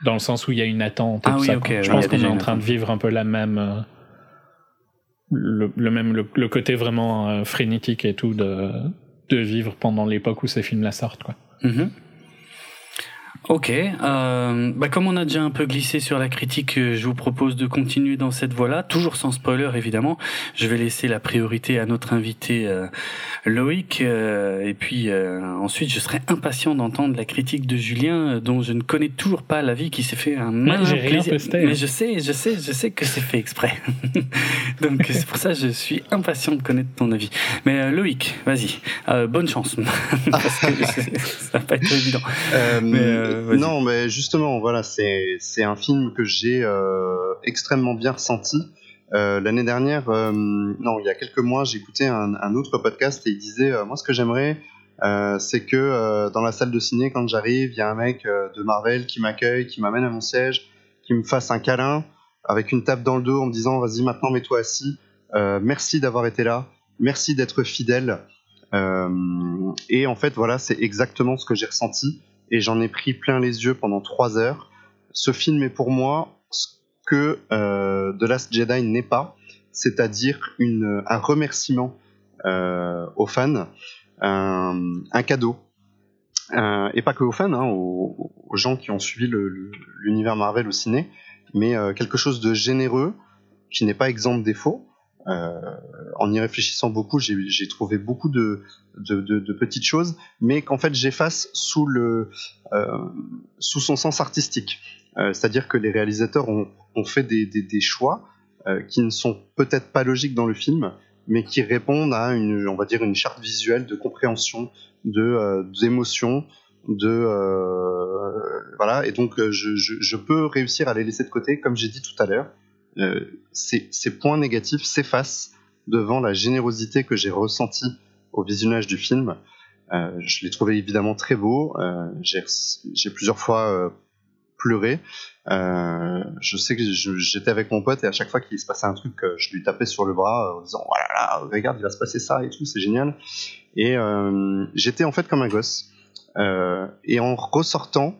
Dans le sens où il y a une attente Ah oui, ça. ok, quoi. oui, je pense qu'on est en train de vivre un peu la même. euh, le, le même le, le côté vraiment euh, frénétique et tout de, de vivre pendant l'époque où ces films-là sortent, quoi. Mhm. Ok, euh, bah comme on a déjà un peu glissé sur la critique, euh, je vous propose de continuer dans cette voie-là, toujours sans spoiler évidemment. Je vais laisser la priorité à notre invité euh, Loïc, euh, et puis ensuite je serai impatient d'entendre la critique de Julien, dont je ne connais toujours pas l'avis, qui s'est fait un malin plaisir. Mais je sais, je sais, je sais que c'est fait exprès. Donc c'est pour ça que je suis impatient de connaître ton avis. Mais Loïc, vas-y, bonne chance, parce que ça va pas être évident. mais, euh, non, mais justement, voilà, c'est un film que j'ai euh, extrêmement bien ressenti. Euh, l'année dernière, non, il y a quelques mois, j'écoutais un, un autre podcast et il disait, moi, ce que j'aimerais, c'est que dans la salle de ciné, quand j'arrive, il y a un mec de Marvel qui m'accueille, qui m'amène à mon siège, qui me fasse un câlin avec une tape dans le dos en me disant, vas-y, maintenant mets-toi assis. merci d'avoir été là. Merci d'être fidèle. et en fait, voilà, c'est exactement ce que j'ai ressenti et j'en ai pris plein les yeux pendant trois heures. Ce film est pour moi ce que euh, The Last Jedi n'est pas, c'est-à-dire un remerciement euh, aux fans, un, cadeau. Euh, et pas que aux fans, hein, aux, gens qui ont suivi l'univers Marvel au ciné, mais quelque chose de généreux, qui n'est pas exempt de défauts, euh, en y réfléchissant beaucoup, j'ai trouvé beaucoup de, de, de, de, petites choses, mais qu'en fait j'efface sous, euh, sous son sens artistique. Euh, C'est-à-dire que les réalisateurs ont, ont fait des, des, des choix euh, qui ne sont peut-être pas logiques dans le film, mais qui répondent à une, on va dire, une charte visuelle de compréhension, de euh, d'émotion, de euh, voilà. Et donc je, je, je peux réussir à les laisser de côté, comme j'ai dit tout à l'heure euh, ces, points négatifs s'effacent devant la générosité que j'ai ressentie au visionnage du film. Euh, je l'ai trouvé évidemment très beau. Euh, j'ai plusieurs fois pleuré. je sais que j'étais avec mon pote et à chaque fois qu'il se passait un truc, je lui tapais sur le bras en disant oh regarde, il va se passer ça et tout, c'est génial. Et j'étais en fait comme un gosse. et en ressortant,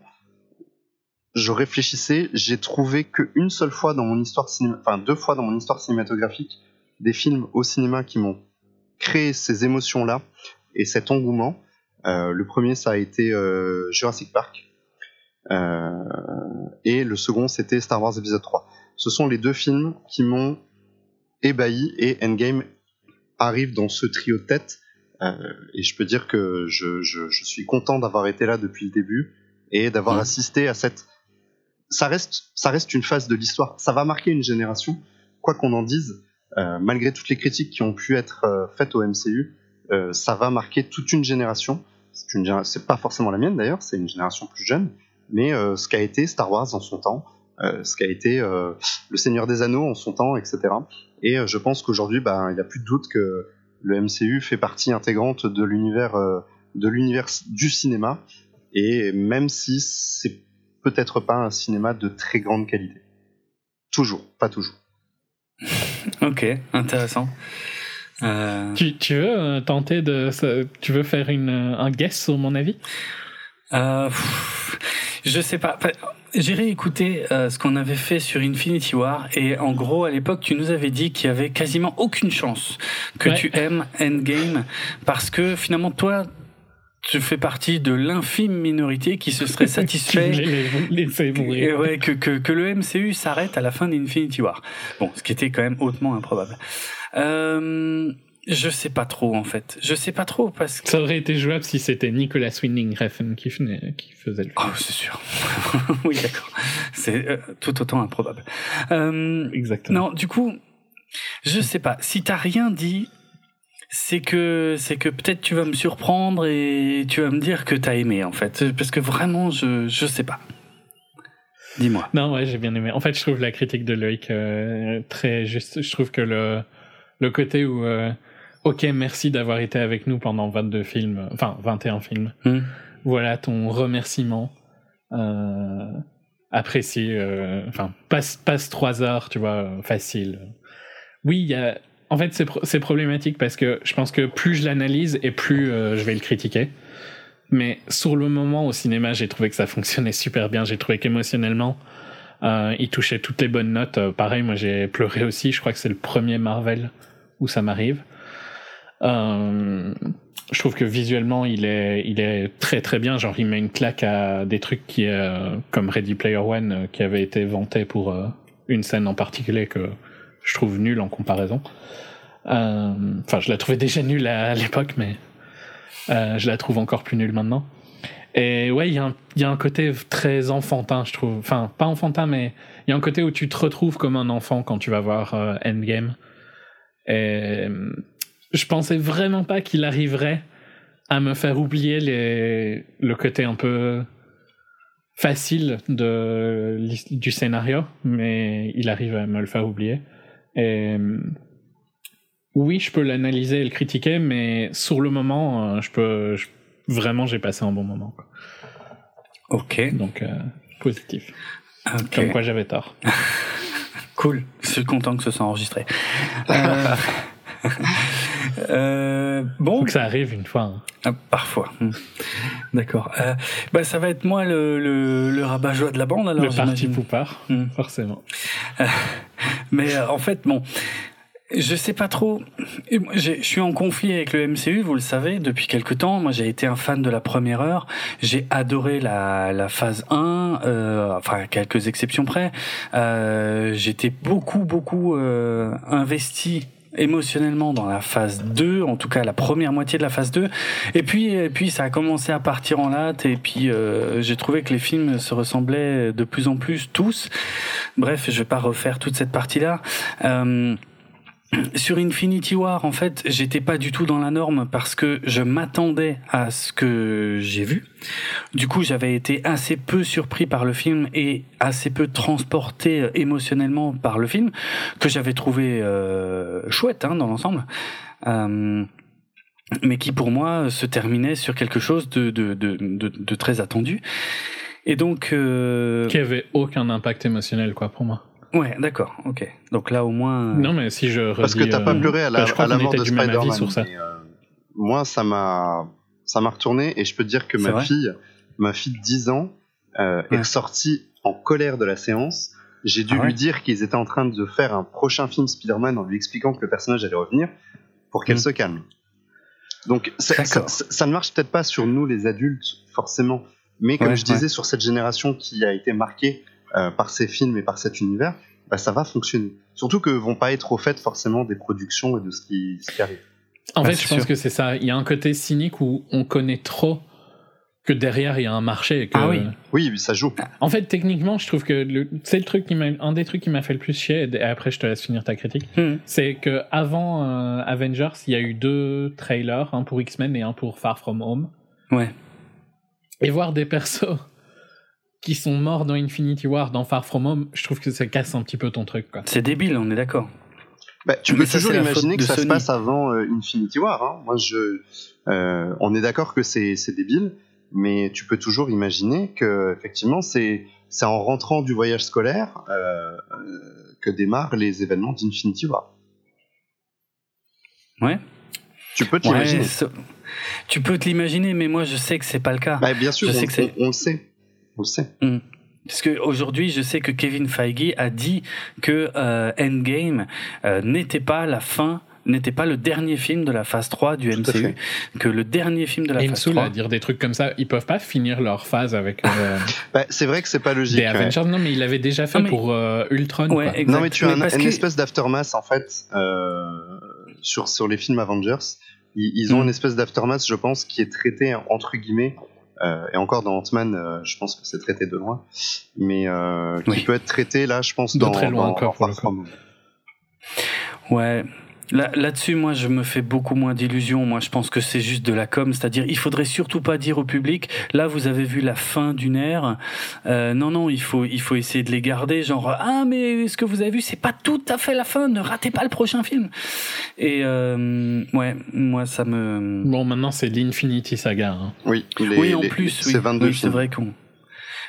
je réfléchissais, j'ai trouvé qu'une seule fois dans mon histoire cinéma, enfin deux fois dans mon histoire cinématographique, des films au cinéma qui m'ont créé ces émotions-là et cet engouement. Euh, le premier, ça a été euh, Jurassic Park. Euh, et le second, c'était Star Wars Episode 3. Ce sont les deux films qui m'ont ébahi et Endgame arrive dans ce trio de tête. Et je peux dire que je, je, je suis content d'avoir été là depuis le début et d'avoir mmh. assisté à cette ça reste, ça reste une phase de l'histoire. Ça va marquer une génération, quoi qu'on en dise. Euh, malgré toutes les critiques qui ont pu être euh, faites au MCU, euh, ça va marquer toute une génération. C'est une, pas forcément la mienne d'ailleurs, c'est une génération plus jeune, mais ce qu'a été Star Wars en son temps, ce qu'a été Le Seigneur des Anneaux en son temps, etc. Et je pense qu'aujourd'hui, bah, il n'y a plus de doute que le MCU fait partie intégrante de l'univers, de l'univers du cinéma. Et même si c'est peut-être pas un cinéma de très grande qualité. Toujours, pas toujours. ok, intéressant. Euh, tu, tu, veux euh, tenter de. Tu veux faire une, un guess sur mon avis? Euh, Je sais pas. J'ai réécouté euh, ce qu'on avait fait sur Infinity War et en gros à l'époque tu nous avais dit qu'il y avait quasiment aucune chance que tu aimes Endgame parce que finalement toi tu fais partie de l'infime minorité qui se serait satisfait ouais, que, que, que, le MCU s'arrête à la fin d'Infinity War. Bon, ce qui était quand même hautement improbable. Euh, je sais pas trop en fait. Je sais pas trop parce que ça aurait été jouable si c'était Nicolas Winding Refn qui, qui faisait le. Oh, c'est sûr. oui, d'accord. C'est euh, tout autant improbable. Euh, Exactement. Non, du coup, je sais pas. Si t'as rien dit, c'est que c'est que peut-être tu vas me surprendre et tu vas me dire que t'as aimé en fait. Parce que vraiment je je sais pas. Dis-moi. Non ouais j'ai bien aimé. En fait je trouve la critique de Loïc euh, très juste. Je trouve que le le côté où euh, ok merci d'avoir été avec nous pendant 22 films enfin 21 films. Hmm. voilà ton remerciement euh, apprécié euh, enfin passe passe trois heures tu vois facile. Oui il y a en fait, c'est problématique parce que je pense que plus je l'analyse et plus euh, je vais le critiquer. Mais sur le moment au cinéma, j'ai trouvé que ça fonctionnait super bien. J'ai trouvé qu'émotionnellement, euh, il touchait toutes les bonnes notes. Euh, pareil, moi j'ai pleuré aussi. Je crois que c'est le premier Marvel où ça m'arrive. Je trouve que visuellement, il est, il est très très bien. Genre, il met une claque à des trucs qui, comme Ready Player One, qui avait été vanté pour une scène en particulier que je trouve nulle en comparaison. Enfin, je la trouvais déjà nulle à, l'époque, mais je la trouve encore plus nulle maintenant. Et ouais, il y, a un, côté très enfantin, je trouve. Enfin, pas enfantin, mais il y a un côté où tu te retrouves comme un enfant quand tu vas voir Endgame. Et je pensais vraiment pas qu'il arriverait à me faire oublier le côté un peu facile du scénario, mais il arrive à me le faire oublier. Et oui, je peux l'analyser et le critiquer, mais sur le moment, euh, je peux vraiment j'ai passé un bon moment. Ok. Donc euh, positif. Comme quoi j'avais tort. cool. Je suis content que ce soit enregistré. euh... Euh, bon. Faut que ça arrive une fois. Hein. Ah, parfois. Hmm. D'accord. Euh, bah, ça va être moi le, le, le rabat-joie de la bande alors. Le parti poupard, hmm. forcément. Mais euh, en fait, bon. Je sais pas trop. Je suis en conflit avec le MCU, vous le savez, depuis quelque temps. Moi, j'ai été un fan de la première heure. J'ai adoré la, la phase 1, euh, enfin, quelques exceptions près. Euh, J'étais beaucoup, beaucoup euh, investi émotionnellement dans la phase 2, en tout cas la première moitié de la phase 2. Et puis, et puis ça a commencé à partir en latte, et puis euh, j'ai trouvé que les films se ressemblaient de plus en plus tous. Bref, je vais pas refaire toute cette partie-là. Euh, sur Infinity War, en fait, j'étais pas du tout dans la norme parce que je m'attendais à ce que j'ai vu. Du coup, j'avais été assez peu surpris par le film et assez peu transporté euh, émotionnellement par le film, que j'avais trouvé euh, chouette hein, dans l'ensemble. Euh, mais qui pour moi se terminait sur quelque chose de, de, de, de, très attendu. Et donc... Euh... Qui avait aucun impact émotionnel, quoi, pour moi. Ouais, d'accord, ok. Donc là, au moins. Non, mais si je. Redis, Parce que t'as pas euh, pleuré à la, à la mort de Spider-Man. Euh, moi, ça m'a, ça m'a retourné et je peux te dire que ma fille, ma fille de 10 ans, euh, ouais. est sortie en colère de la séance. J'ai dû ah lui dire qu'ils étaient en train de faire un prochain film Spider-Man en lui expliquant que le personnage allait revenir pour qu'elle mm. se calme. Donc ça, ça, ça, ne marche peut-être pas sur nous les adultes forcément, mais comme ouais, je disais sur cette génération qui a été marquée euh, par ces films et par cet univers, bah, ça va fonctionner. Surtout que vont pas être au fait forcément des productions et de ce qui, ce qui arrive. En bah, fait, je sûr. pense que c'est ça. Il y a un côté cynique où on connaît trop que derrière il y a un marché. Que... Ah oui. Oui, ça joue. En fait, techniquement, je trouve que c'est le truc qui m'a, un des trucs qui m'a fait le plus chier. Et après, je te laisse finir ta critique. Hmm. C'est que avant euh, Avengers, il y a eu deux trailers, un pour X-Men et un pour Far From Home. Ouais. Et voir des persos qui sont morts dans Infinity War, dans Far From Home, je trouve que ça casse un petit peu ton truc. C'est débile, on est d'accord. Bah, tu peux toujours imaginer que ça Sony. se passe avant euh, Infinity War. Hein. Moi, je, euh, on est d'accord que c'est débile, mais tu peux toujours imaginer que effectivement, c'est c'est en rentrant du voyage scolaire euh, que démarrent les événements d'Infinity War. Ouais. Tu peux te l'imaginer. Ouais, tu peux te l'imaginer, mais moi, je sais que c'est pas le cas. Bah, bien sûr, je on, sais que on, on le sait. On le sait. Mm. Parce que aujourd'hui, je sais que Kevin Feige a dit que euh, Endgame euh, n'était pas la fin n'était pas le dernier film de la phase 3 du MCU, que le dernier film de la Et phase 3. à dire des trucs comme ça, ils peuvent pas finir leur phase avec. Euh, bah, c'est vrai que c'est pas logique. Des Avengers, ouais. non, mais il l'avait déjà fait Non, mais- pour euh, Ultron. Ouais, quoi. Non, mais tu as un- une que- espèce d'aftermath en fait euh, sur sur les films Avengers. Ils, ils ont Mm. une espèce d'aftermath, je pense, qui est traité entre guillemets. Euh, et encore dans Ant-Man, euh, je pense que c'est traité de loin, mais euh, qui Oui. peut être traité là, je pense, De dans, très loin dans- encore, dans le Là- Là-dessus, moi, je me fais beaucoup moins d'illusions. Moi, je pense que c'est juste de la com, c'est-à-dire, il faudrait surtout pas dire au public, là, vous avez vu la fin d'une ère. Euh, non, non, il faut, il faut essayer de les garder. Genre, ah, mais ce que vous avez vu, c'est pas tout à fait la fin. Ne ratez pas le prochain film. Et euh, ouais, moi, ça me. Bon, maintenant c'est l'Infinity Saga. hein. Oui, les, oui, en les- plus, oui. c'est 22 Oui, c'est vrai qu'on.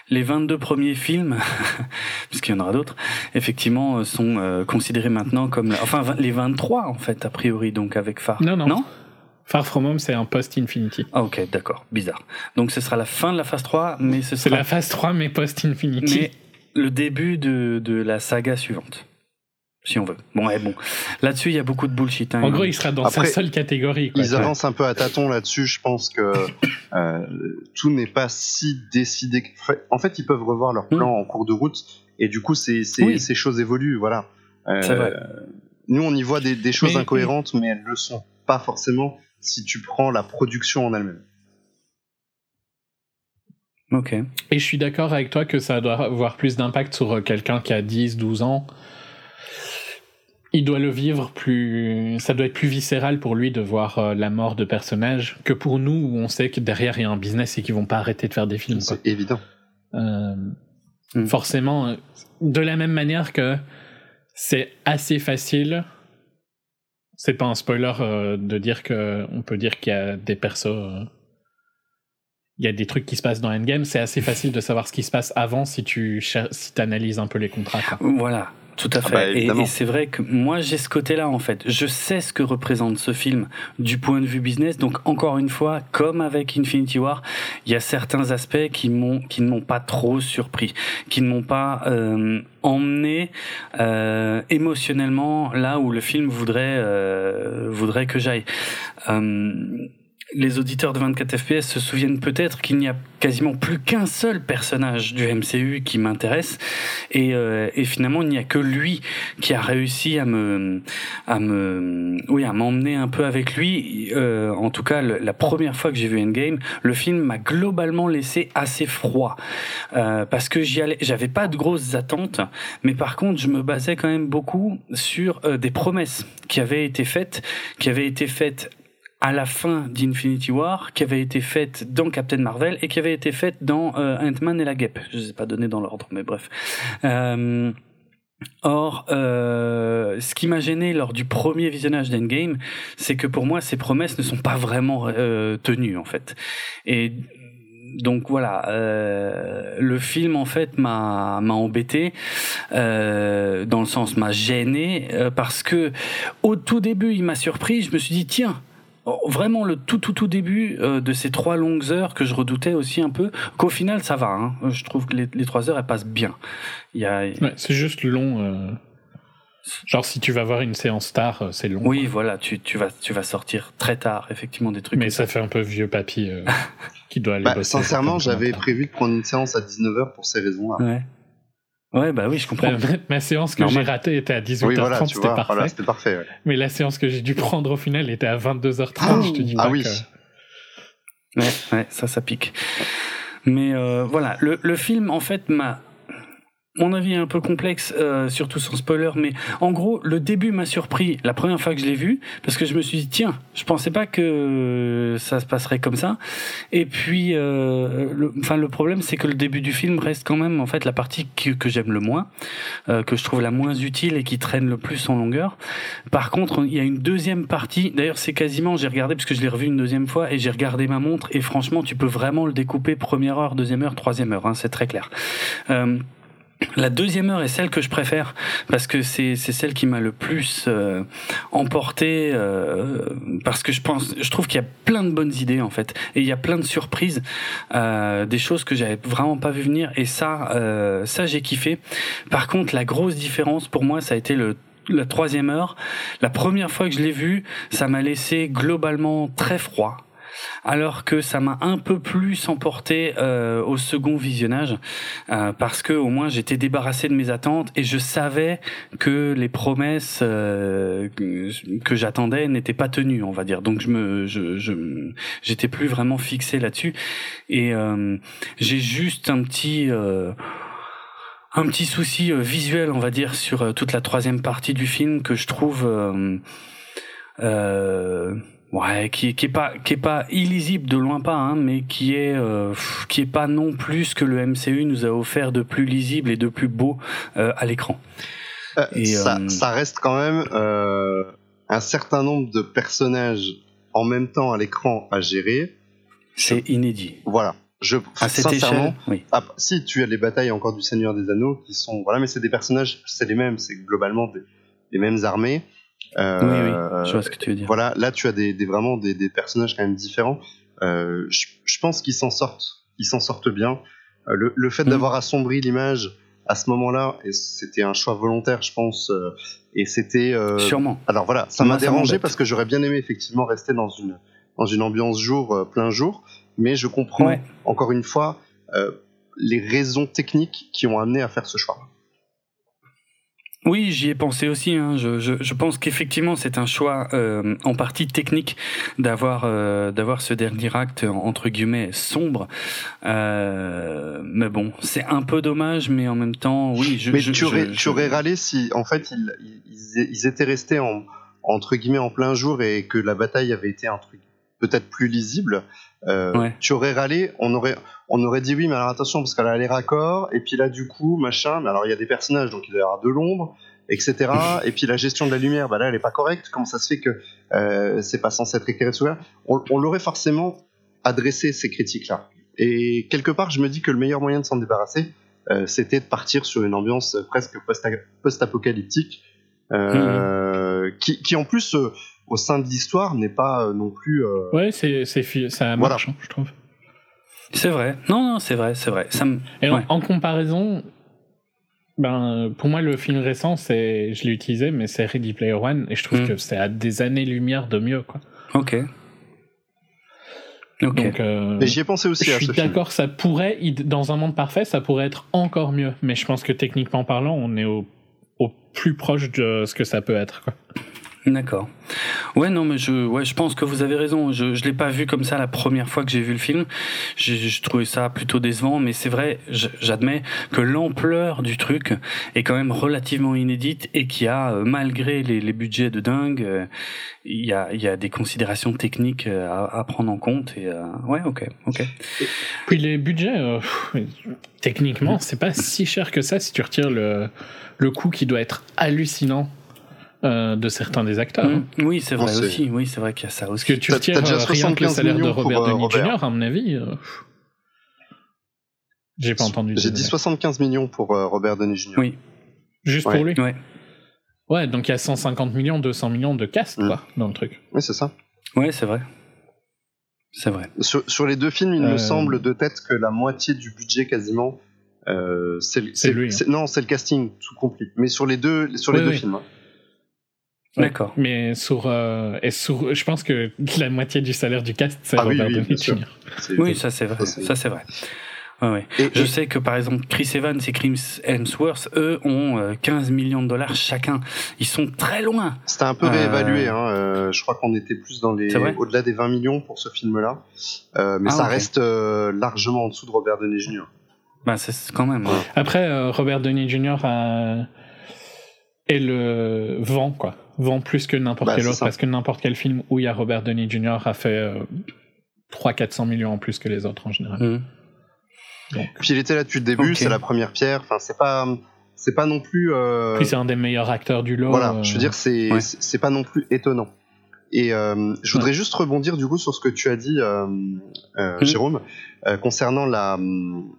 Les 22 premiers films, puisqu'il y en aura d'autres, effectivement, euh, sont euh, considérés maintenant comme, la- enfin, les 23 en fait, a priori, donc avec phare. Non, non. Non? Far From Home, c'est un post-Infinity. Ah ok, d'accord, bizarre. Donc ce sera la fin de la phase 3, mais ce C'est sera la phase 3, mais post-Infinity. mais le début de, de la saga suivante. Si on veut. Bon, bon. Là-dessus, il y a beaucoup de bullshit. Hein. En gros, il sera dans sa seule catégorie. Ils avancent un peu à tâtons là-dessus. Je pense que euh, tout n'est pas si décidé. En fait, ils peuvent revoir leur plan hmm. en cours de route, et du coup, ces, ces, choses évoluent. Voilà. Euh, nous, on y voit des, choses incohérentes, mais elles le sont pas forcément si tu prends la production en elle-même. Ok. Et je suis d'accord avec toi que ça doit avoir plus d'impact sur quelqu'un qui a 10, 12 ans il doit le vivre plus. Ça doit être plus viscéral pour lui de voir euh, la mort de personnages que pour nous où on sait que derrière il y a un business et qu'ils vont pas arrêter de faire des films. C'est évident. Euh, hmm. Forcément, euh, de la même manière que c'est assez facile. C'est pas un spoiler de dire que on peut dire qu'il y a des persos. il y a des trucs qui se passent dans Endgame, c'est assez facile de savoir ce qui se passe avant si tu si analyses un peu les contrats. Voilà, tout à ah fait. Bah, et, c'est vrai que moi j'ai ce côté-là en fait. Je sais ce que représente ce film du point de vue business. Donc encore une fois, comme avec Infinity War, il y a certains aspects qui m'ont qui ne m'ont pas trop surpris, qui ne m'ont pas euh, emmené euh, émotionnellement là où le film voudrait euh, voudrait que j'aille. Euh, les auditeurs de 24 FPS se souviennent peut-être qu'il n'y a quasiment plus qu'un seul personnage du MCU qui m'intéresse. Et, euh, et, finalement il n'y a que lui qui a réussi à me à me oui à m'emmener un peu avec lui. Euh, en tout cas la première fois que j'ai vu Endgame le film m'a globalement laissé assez froid. Euh, parce que j'y allais j'avais pas de grosses attentes mais par contre je me basais quand même beaucoup sur euh, des promesses qui avaient été faites qui avaient été faites à la fin d'Infinity War, qui avait été faite dans Captain Marvel et qui avait été faite dans euh, Ant-Man et la Guêpe. Je ne sais pas donné dans l'ordre, mais bref. Euh, or, euh, ce qui m'a gêné lors du premier visionnage d'Endgame, c'est que pour moi, ces promesses ne sont pas vraiment euh, tenues, en fait. Et donc voilà, le film en fait m'a embêté dans le sens m'a gêné parce que au tout début il m'a surpris. Je me suis dit tiens vraiment le tout tout tout début euh, de ces trois longues heures que je redoutais aussi un peu qu'au final ça va hein. je trouve que les, les, trois heures elles passent bien. Il y a ouais, c'est juste long euh... genre si tu vas voir une séance tard euh, c'est long oui voilà tu, tu vas tu vas sortir très tard effectivement des trucs mais ça, fait un peu vieux papy euh, qui doit aller bah, sincèrement j'avais prévu de prendre une séance à 19h pour ces raisons là ouais Ouais, bah oui, je comprends. Bah, ma séance que j'ai ratée était à 18h30, c'était parfait. c'était parfait ouais. Mais la séance que j'ai dû prendre au final était à 22h30, je te dis ah oui. Ouais, ouais, ça, ça pique. Mais euh, voilà, le, le film, en fait, m'a mon avis est un peu complexe, euh, surtout sans spoiler, mais en gros, le début m'a surpris la première fois que je l'ai vu, parce que je me suis dit, tiens, je pensais pas que ça se passerait comme ça. Et puis, euh, le, enfin, le problème, c'est que le début du film reste quand même, en fait, la partie que, que j'aime le moins, euh, que je trouve la moins utile et qui traîne le plus en longueur. Par contre, il y a une deuxième partie, d'ailleurs, c'est quasiment, j'ai regardé, parce que je l'ai revu une deuxième fois, et j'ai regardé ma montre, et franchement, tu peux vraiment le découper première heure, deuxième heure, troisième heure, hein, c'est très clair. Euh, la deuxième heure est celle que je préfère parce que c'est celle qui m'a le plus euh, emporté euh, parce que je pense je trouve qu'il y a plein de bonnes idées en fait et il y a plein de surprises euh, des choses que j'avais vraiment pas vu venir et ça euh, ça j'ai kiffé. Par contre la grosse différence pour moi ça a été le la troisième heure. La première fois que je l'ai vu, ça m'a laissé globalement très froid alors que ça m'a un peu plus emporté euh, au second visionnage euh, parce que au moins j'étais débarrassé de mes attentes et je savais que les promesses euh, que j'attendais n'étaient pas tenues on va dire. Donc je me j'étais plus vraiment fixé là-dessus. Et j'ai juste un petit un petit souci visuel, on va dire, sur toute la troisième partie du film que je trouve euh, ouais, qui, qui est pas qui est pas illisible de loin pas, hein, mais qui est euh, qui est pas non plus ce que le MCU nous a offert de plus lisible et de plus beau euh, à l'écran. Euh, ça, ça, reste quand même un certain nombre de personnages en même temps à l'écran à gérer. C'est inédit. Voilà. Je, à cette échelle, oui. Ah, si tu as les batailles encore du Seigneur des Anneaux qui sont voilà, mais c'est des personnages, c'est les mêmes, c'est globalement des, les mêmes armées. Euh, oui, oui, je vois ce que tu veux dire. Voilà, là tu as des, des vraiment des, des, personnages quand même différents. Euh, je, je, pense qu'ils s'en sortent, ils s'en sortent bien. Euh, le, le, fait mm. d'avoir assombri l'image à ce moment-là, et c'était un choix volontaire, je pense, et c'était. Sûrement. Alors voilà, ça m'a dérangé parce que j'aurais bien aimé effectivement rester dans une dans une ambiance jour plein jour, mais je comprends encore une fois les raisons techniques qui ont amené à faire ce choix. Oui, j'y ai pensé aussi. Hein. Je, je, je, pense qu'effectivement, c'est un choix euh, en partie technique d'avoir euh, d'avoir ce dernier acte entre guillemets sombre. Euh, mais bon, c'est un peu dommage, mais en même temps, oui. Je, mais tu, aurais, tu aurais râlé si, en fait, ils, ils, ils étaient restés en, entre guillemets en plein jour et que la bataille avait été un truc peut-être plus lisible. Tu aurais râlé, on aurait on aurait dit oui, mais alors attention, parce qu'elle a les raccords, et puis là, du coup, machin, mais alors il y a des personnages, donc il doit y avoir de l'ombre, etc. et puis la gestion de la lumière, bah là, elle est pas correcte. Comment ça se fait que euh, c'est pas censé être éclairé de souverain On, on l'aurait forcément adressé ces critiques-là. Et quelque part, je me dis que le meilleur moyen de s'en débarrasser, euh, c'était de partir sur une ambiance presque post-apocalyptique, euh, mmh. qui, qui, en plus, euh, au sein de l'histoire, n'est pas euh, non plus. Ouais, c'est, c'est, ça marche, hein, je trouve. C'est vrai. Non, non, c'est vrai, c'est vrai. Ça me... Et en, comparaison, ben, pour moi, le film récent, c'est, je l'ai utilisé, mais c'est Ready Player One, et je trouve mm. que c'est à des années-lumière de mieux, quoi. Ok. Ok. Donc, euh, j'y ai pensé aussi. Je suis d'accord, ça pourrait, dans un monde parfait, ça pourrait être encore mieux, mais je pense que techniquement parlant, on est au, au plus proche de ce que ça peut être, quoi. D'accord. Ouais, non, mais je, ouais, je pense que vous avez raison. Je, je l'ai pas vu comme ça la première fois que j'ai vu le film. J'ai trouvé ça plutôt décevant, mais c'est vrai, j'admets que l'ampleur du truc est quand même relativement inédite et qu'il y a, euh, malgré les, les, budgets de dingue, euh, il y a, il y a des considérations techniques euh, à, à prendre en compte. Et ouais, ok, ok. Puis les budgets, techniquement, c'est pas si cher que ça si tu retires le le coût qui doit être hallucinant euh, de certains des acteurs. Mm. Oui, c'est vrai aussi. Oui, c'est vrai qu'il y a ça aussi. Parce que tu retires euh, rien que le salaire de Robert euh, Downey Jr. à mon avis. J'ai pas entendu. J'ai dit 75 millions pour Robert Downey Jr. Oui. Juste pour lui. Ouais. Ouais, donc il y a 150 millions, 200 millions de cast mm. quoi, dans le truc. Oui, c'est ça. Ouais, c'est vrai. C'est vrai. Sur, les deux films, il me semble de tête que la moitié du budget quasiment, c'est lui. Hein. Non, c'est le casting tout complet. Mais sur les deux, sur les deux films. Hein. D'accord. Mais sur, euh, et sur, je pense que la moitié du salaire du cast, c'est ah Robert oui, Downey Jr. Oui, ça c'est vrai. Ça c'est vrai. Ouais, Et, je sais que par exemple Chris Evans et Chris Hemsworth, eux, ont 15 euh, millions de dollars chacun. Ils sont très loin. C'était un peu réévalué. Euh... Hein. Euh, je crois qu'on était plus dans les au-delà des 20 millions pour ce film-là, euh, mais ah, ça reste largement en dessous de Robert Downey Jr. Bah c'est quand même. Après, Robert Downey Jr. A... est le vent quoi vend plus que n'importe bah, quel autre, parce que n'importe quel film où il y a Robert Downey Jr. a fait euh, 300-400 millions en plus que les autres en général. Mmh. Puis il était là depuis le début, c'est la première pierre. Enfin, c'est pas, c'est pas non plus. Euh... Puis c'est un des meilleurs acteurs du lot. Voilà, je veux dire, c'est, c'est pas non plus étonnant. Et euh, je voudrais juste rebondir du coup sur ce que tu as dit, euh, euh mmh. Jérôme, euh, concernant la,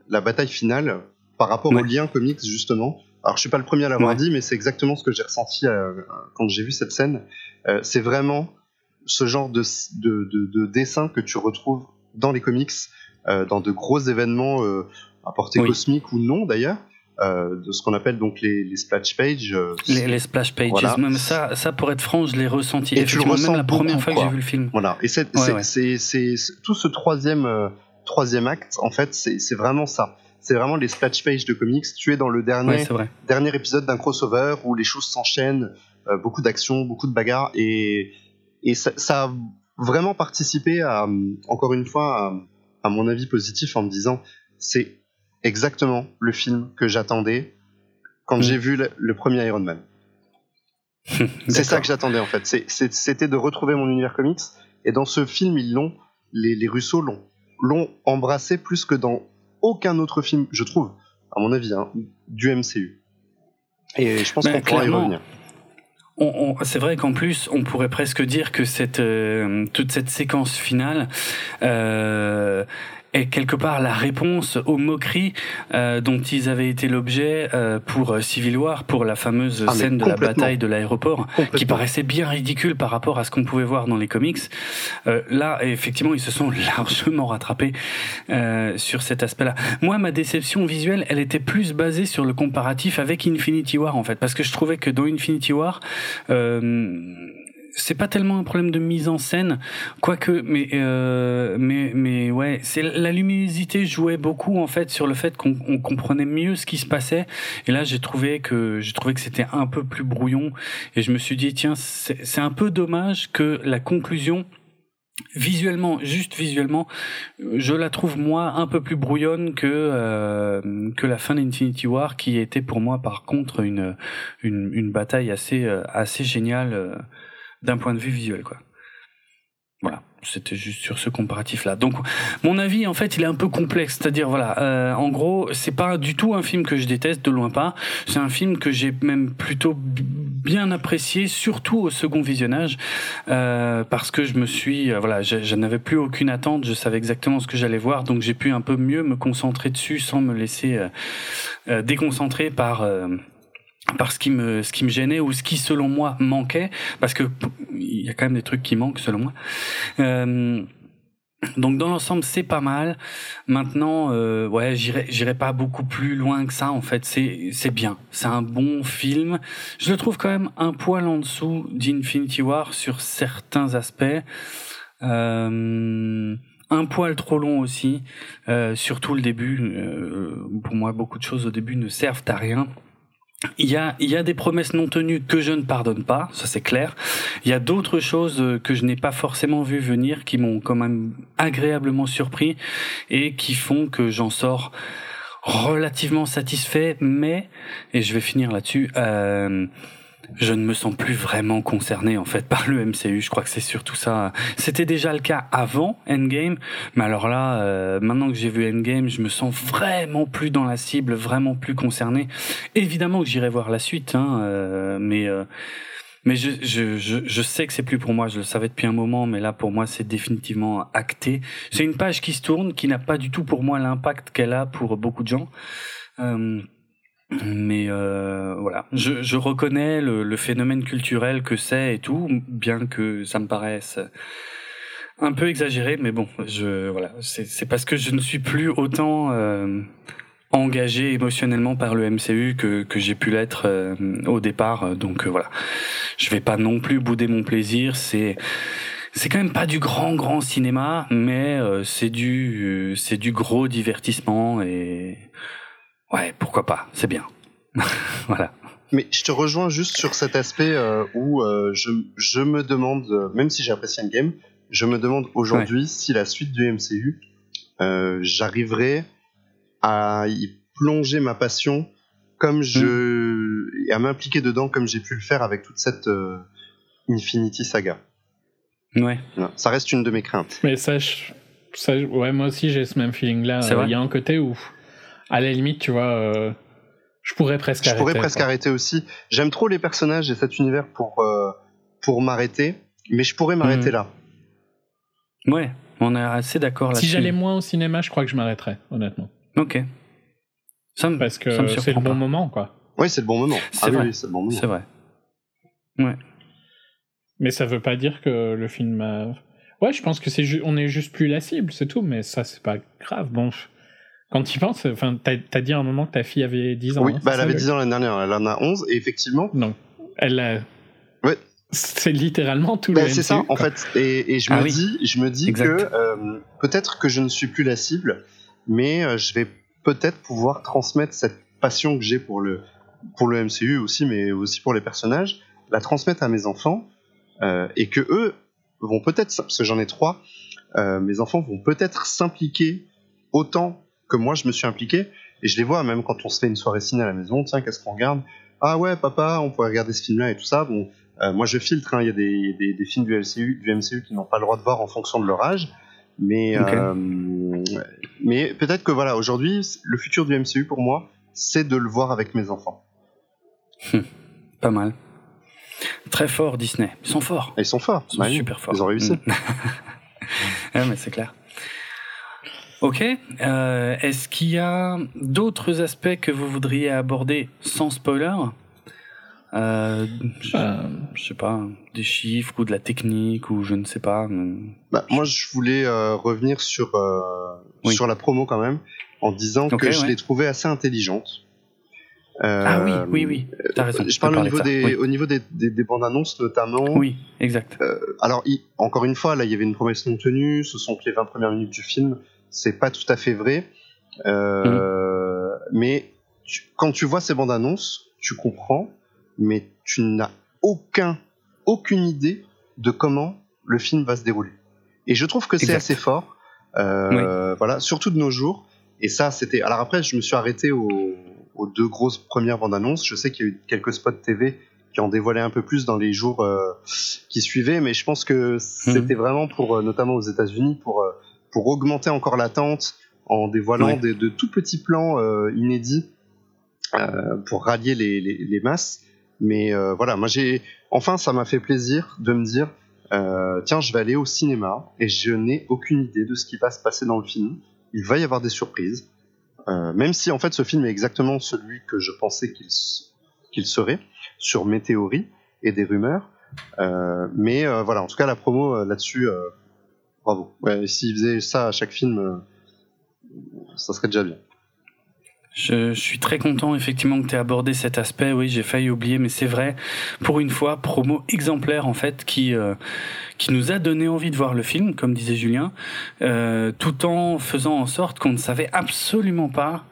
la bataille finale par rapport au lien comics justement. Alors je suis pas le premier à l'avoir dit, mais c'est exactement ce que j'ai ressenti euh, quand j'ai vu cette scène. Euh, c'est vraiment ce genre de, de, de, de, dessin que tu retrouves dans les comics, euh, dans de gros événements à portée cosmique ou non d'ailleurs. de ce qu'on appelle donc les, les splash pages. les, les, splash pages. Même ça, ça pour être franc, je l'ai ressenti. Et tu le ressens même la première fois que j'ai vu le film. Voilà. Et c'est, tout ce troisième troisième acte, en fait, c'est vraiment ça c'est vraiment les splash pages de comics. Tu es dans le dernier, dernier épisode d'un crossover où les choses s'enchaînent, euh, beaucoup d'actions, beaucoup de bagarres, et, et ça, a vraiment participé à, encore une fois, à, mon avis positif en me disant, c'est exactement le film que j'attendais quand mm. j'ai vu le, premier Iron Man. c'est ça que j'attendais en fait. C'était de retrouver mon univers comics. Et dans ce film, ils l'ont, les, les Russos l'ont, l'ont embrassé plus que dans aucun autre film, je trouve, à mon avis, hein, du MCU. Et je pense qu'on pourra y revenir. c'est vrai qu'en plus, on pourrait presque dire que cette, euh, toute cette séquence finale euh, est quelque part la réponse aux moqueries euh, dont ils avaient été l'objet euh, pour Civil War, pour la fameuse Ah, scène de la bataille de l'aéroport, qui paraissait bien ridicule par rapport à ce qu'on pouvait voir dans les comics. Euh, là, effectivement, ils se sont largement rattrapés euh, sur cet aspect-là. Moi, ma déception visuelle, elle était plus basée sur le comparatif avec Infinity War, en fait, parce que je trouvais que dans Infinity War, euh, c'est pas tellement un problème de mise en scène, quoique, mais euh, mais mais ouais, c'est la luminosité jouait beaucoup en fait sur le fait qu'on on comprenait mieux ce qui se passait. Et là, j'ai trouvé que j'ai trouvé que c'était un peu plus brouillon. Et je me suis dit tiens, c'est c'est un peu dommage que la conclusion visuellement, juste visuellement, je la trouve moi un peu plus brouillonne que euh, que la fin d'Infinity War, qui était pour moi par contre une une, une bataille assez euh, assez géniale euh, d'un point de vue visuel quoi. Voilà, c'était juste sur ce comparatif-là. Donc, mon avis, en fait, il est un peu complexe. C'est-à-dire, voilà, euh, en gros, c'est pas du tout un film que je déteste, de loin pas. C'est un film que j'ai même plutôt bien apprécié, surtout au second visionnage, euh, parce que je me suis, euh, voilà, je, je n'avais plus aucune attente. Je savais exactement ce que j'allais voir, donc j'ai pu un peu mieux me concentrer dessus sans me laisser euh, euh, déconcentrer par. Par ce qui me ce qui me gênait ou ce qui selon moi manquait parce que il y a quand même des trucs qui manquent selon moi. Euh, donc dans l'ensemble c'est pas mal. Maintenant euh, ouais j'irai j'irai pas beaucoup plus loin que ça en fait. C'est c'est bien. C'est un bon film. Je le trouve quand même un poil en dessous d'Infinity War sur certains aspects. Euh, un poil trop long aussi, euh, surtout le début. euh, pour moi, beaucoup de choses au début ne servent à rien. Il y a, y a des promesses non tenues que je ne pardonne pas, ça c'est clair. Il y a d'autres choses euh, que je n'ai pas forcément vu venir, qui m'ont quand même agréablement surpris et qui font que j'en sors relativement satisfait, mais, et je vais finir là-dessus, euh, je ne me sens plus vraiment concerné en fait par le MCU. Je crois que c'est surtout ça. C'était déjà le cas avant Endgame, mais alors là, euh, maintenant que j'ai vu Endgame, je me sens vraiment plus dans la cible, vraiment plus concerné. Évidemment que j'irai voir la suite, hein, euh, mais euh, mais je, je, je, je sais que c'est plus pour moi. Je le savais depuis un moment, mais là pour moi c'est définitivement acté. C'est une page qui se tourne, qui n'a pas du tout pour moi l'impact qu'elle a pour beaucoup de gens. Euh, mais euh, voilà, je, je reconnais le, le phénomène culturel que c'est et tout, bien que ça me paraisse un peu exagéré, mais bon, je voilà, c'est parce que je ne suis plus autant euh, engagé émotionnellement par le MCU que que j'ai pu l'être euh, au départ, donc euh, voilà, je vais pas non plus bouder mon plaisir, c'est c'est quand même pas du grand grand cinéma, mais euh, c'est du c'est du gros divertissement et ouais pourquoi pas, c'est bien, voilà. Mais je te rejoins juste sur cet aspect euh, où euh, je, je me demande, euh, même si j'ai apprécié Endgame, je me demande aujourd'hui si la suite du MCU, euh, j'arriverai à y plonger ma passion comme je et à m'impliquer dedans comme j'ai pu le faire avec toute cette euh, Infinity Saga. Ouais. Ça reste une de mes craintes. Mais ça, je- ouais, moi aussi j'ai ce même feeling là. Il y a un côté où, à la limite, tu vois, euh, je pourrais presque Je arrêter. pourrais presque quoi. arrêter aussi. J'aime trop les personnages et cet univers pour euh, pour m'arrêter, mais je pourrais m'arrêter Mhm. là. Ouais, on est assez d'accord là-dessus. Si j'allais moins au cinéma, je crois que je m'arrêterais, honnêtement. Ok. Ça me, Parce que c'est le bon pas. moment, quoi. Oui, c'est le bon moment. C'est Ah vrai. oui, c'est bon vrai. Ouais. Mais ça veut pas dire que le film a... Ouais, je pense que c'est ju- on est juste plus la cible, c'est tout, mais ça, c'est pas grave. Bon, je- quand tu y penses, enfin, t'as as dit à un moment que ta fille avait 10 ans. Oui, hein, bah, elle ça, avait le- 10 ans l'année dernière, elle en a 11, et effectivement, Non, elle a... Ouais. C'est littéralement tout bah, le c'est ça, en fait. Et, et je Ah me oui. dis, je me dis Exact. que euh, peut-être que je ne suis plus la cible, mais euh, je vais peut-être pouvoir transmettre cette passion que j'ai pour le, pour le MCU aussi, mais aussi pour les personnages, la transmettre à mes enfants, euh, et que eux vont peut-être, parce que j'en ai trois, mes enfants vont peut-être s'impliquer autant que moi je me suis impliqué, et je les vois même quand on se fait une soirée ciné à la maison, tiens, qu'est-ce qu'on regarde? Ah ouais, papa, on pourrait regarder ce film-là et tout ça. Bon, euh, moi je filtre, hein, il y a des, des, des films du MCU, du MCU qui n'ont pas le droit de voir en fonction de leur âge, mais, euh, mais peut-être que voilà, aujourd'hui, le futur du MCU pour moi, c'est de le voir avec mes enfants. Pas mal. Très fort Disney. Ils sont forts. Ils sont forts, Ils sont bah super forts. ils ont réussi. Ouais, mais c'est clair. Ok. Euh, Est-ce qu'il y a d'autres aspects que vous voudriez aborder sans spoiler? Euh, je, Euh, je sais pas, des chiffres ou de la technique ou je ne sais pas. Bah, moi, je voulais euh, revenir sur, Oui. sur la promo quand même, en disant que je ouais. l'ai trouvée assez intelligente. Euh, Ah oui, oui, oui. T'as raison. Je parle au niveau, des, Oui. au niveau des, des, des bandes annonces notamment. Oui, exact. Alors, il- encore une fois, là, il y avait une promesse non tenue. Ce sont les 20 premières minutes du film. C'est pas tout à fait vrai. Euh, Mais tu- quand tu vois ces bandes annonces, tu comprends, mais tu n'as aucun, aucune idée de comment le film va se dérouler. Et je trouve que c'est assez fort. Euh, Voilà, surtout de nos jours. Et ça, c'était. Alors après, je me suis arrêté aux, aux deux grosses premières bandes annonces. Je sais qu'il y a eu quelques spots TV qui en dévoilaient un peu plus dans les jours euh, qui suivaient, mais je pense que c'était vraiment pour, notamment aux États-Unis, pour pour augmenter encore l'attente en dévoilant Ouais. des- de tout petits plans euh, inédits euh, pour rallier les, les, les masses. Mais euh, voilà, moi j'ai enfin ça m'a fait plaisir de me dire tiens je vais aller au cinéma et je n'ai aucune idée de ce qui va se passer dans le film. Il va y avoir des surprises, même si en fait ce film est exactement celui que je pensais qu'il qu'il serait sur mes théories et des rumeurs. Mais voilà, en tout cas la promo là-dessus, bravo. Ouais, S'ils faisaient ça à chaque film, euh, ça serait déjà bien. Je, je suis très content effectivement que tu aies abordé cet aspect. Oui, j'ai failli oublier, mais c'est vrai. Pour une fois, promo exemplaire en fait qui euh, qui nous a donné envie de voir le film, comme disait Julien, euh, tout en faisant en sorte qu'on ne savait absolument pas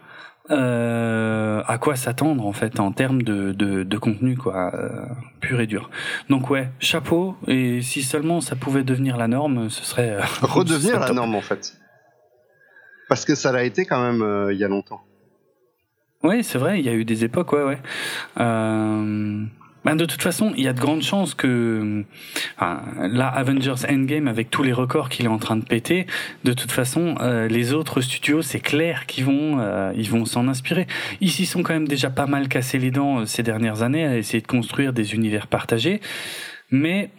euh, à quoi s'attendre en fait en termes de, de, de contenu quoi, euh, pur et dur. Donc ouais, chapeau. Et si seulement ça pouvait devenir la norme, ce serait euh, ce Redevenir serait la norme en fait. Parce que ça l'a été quand même il y a longtemps. Oui, c'est vrai, il y a eu des époques, ouais, ouais. Ben, de toute façon, il y a de grandes chances que enfin, là, Avengers Endgame, avec tous les records qu'il est en train de péter, de toute façon, euh, les autres studios, c'est clair qu'ils vont, euh, ils vont s'en inspirer. Ils s'y sont quand même déjà pas mal cassés les dents euh, ces dernières années à essayer de construire des univers partagés, mais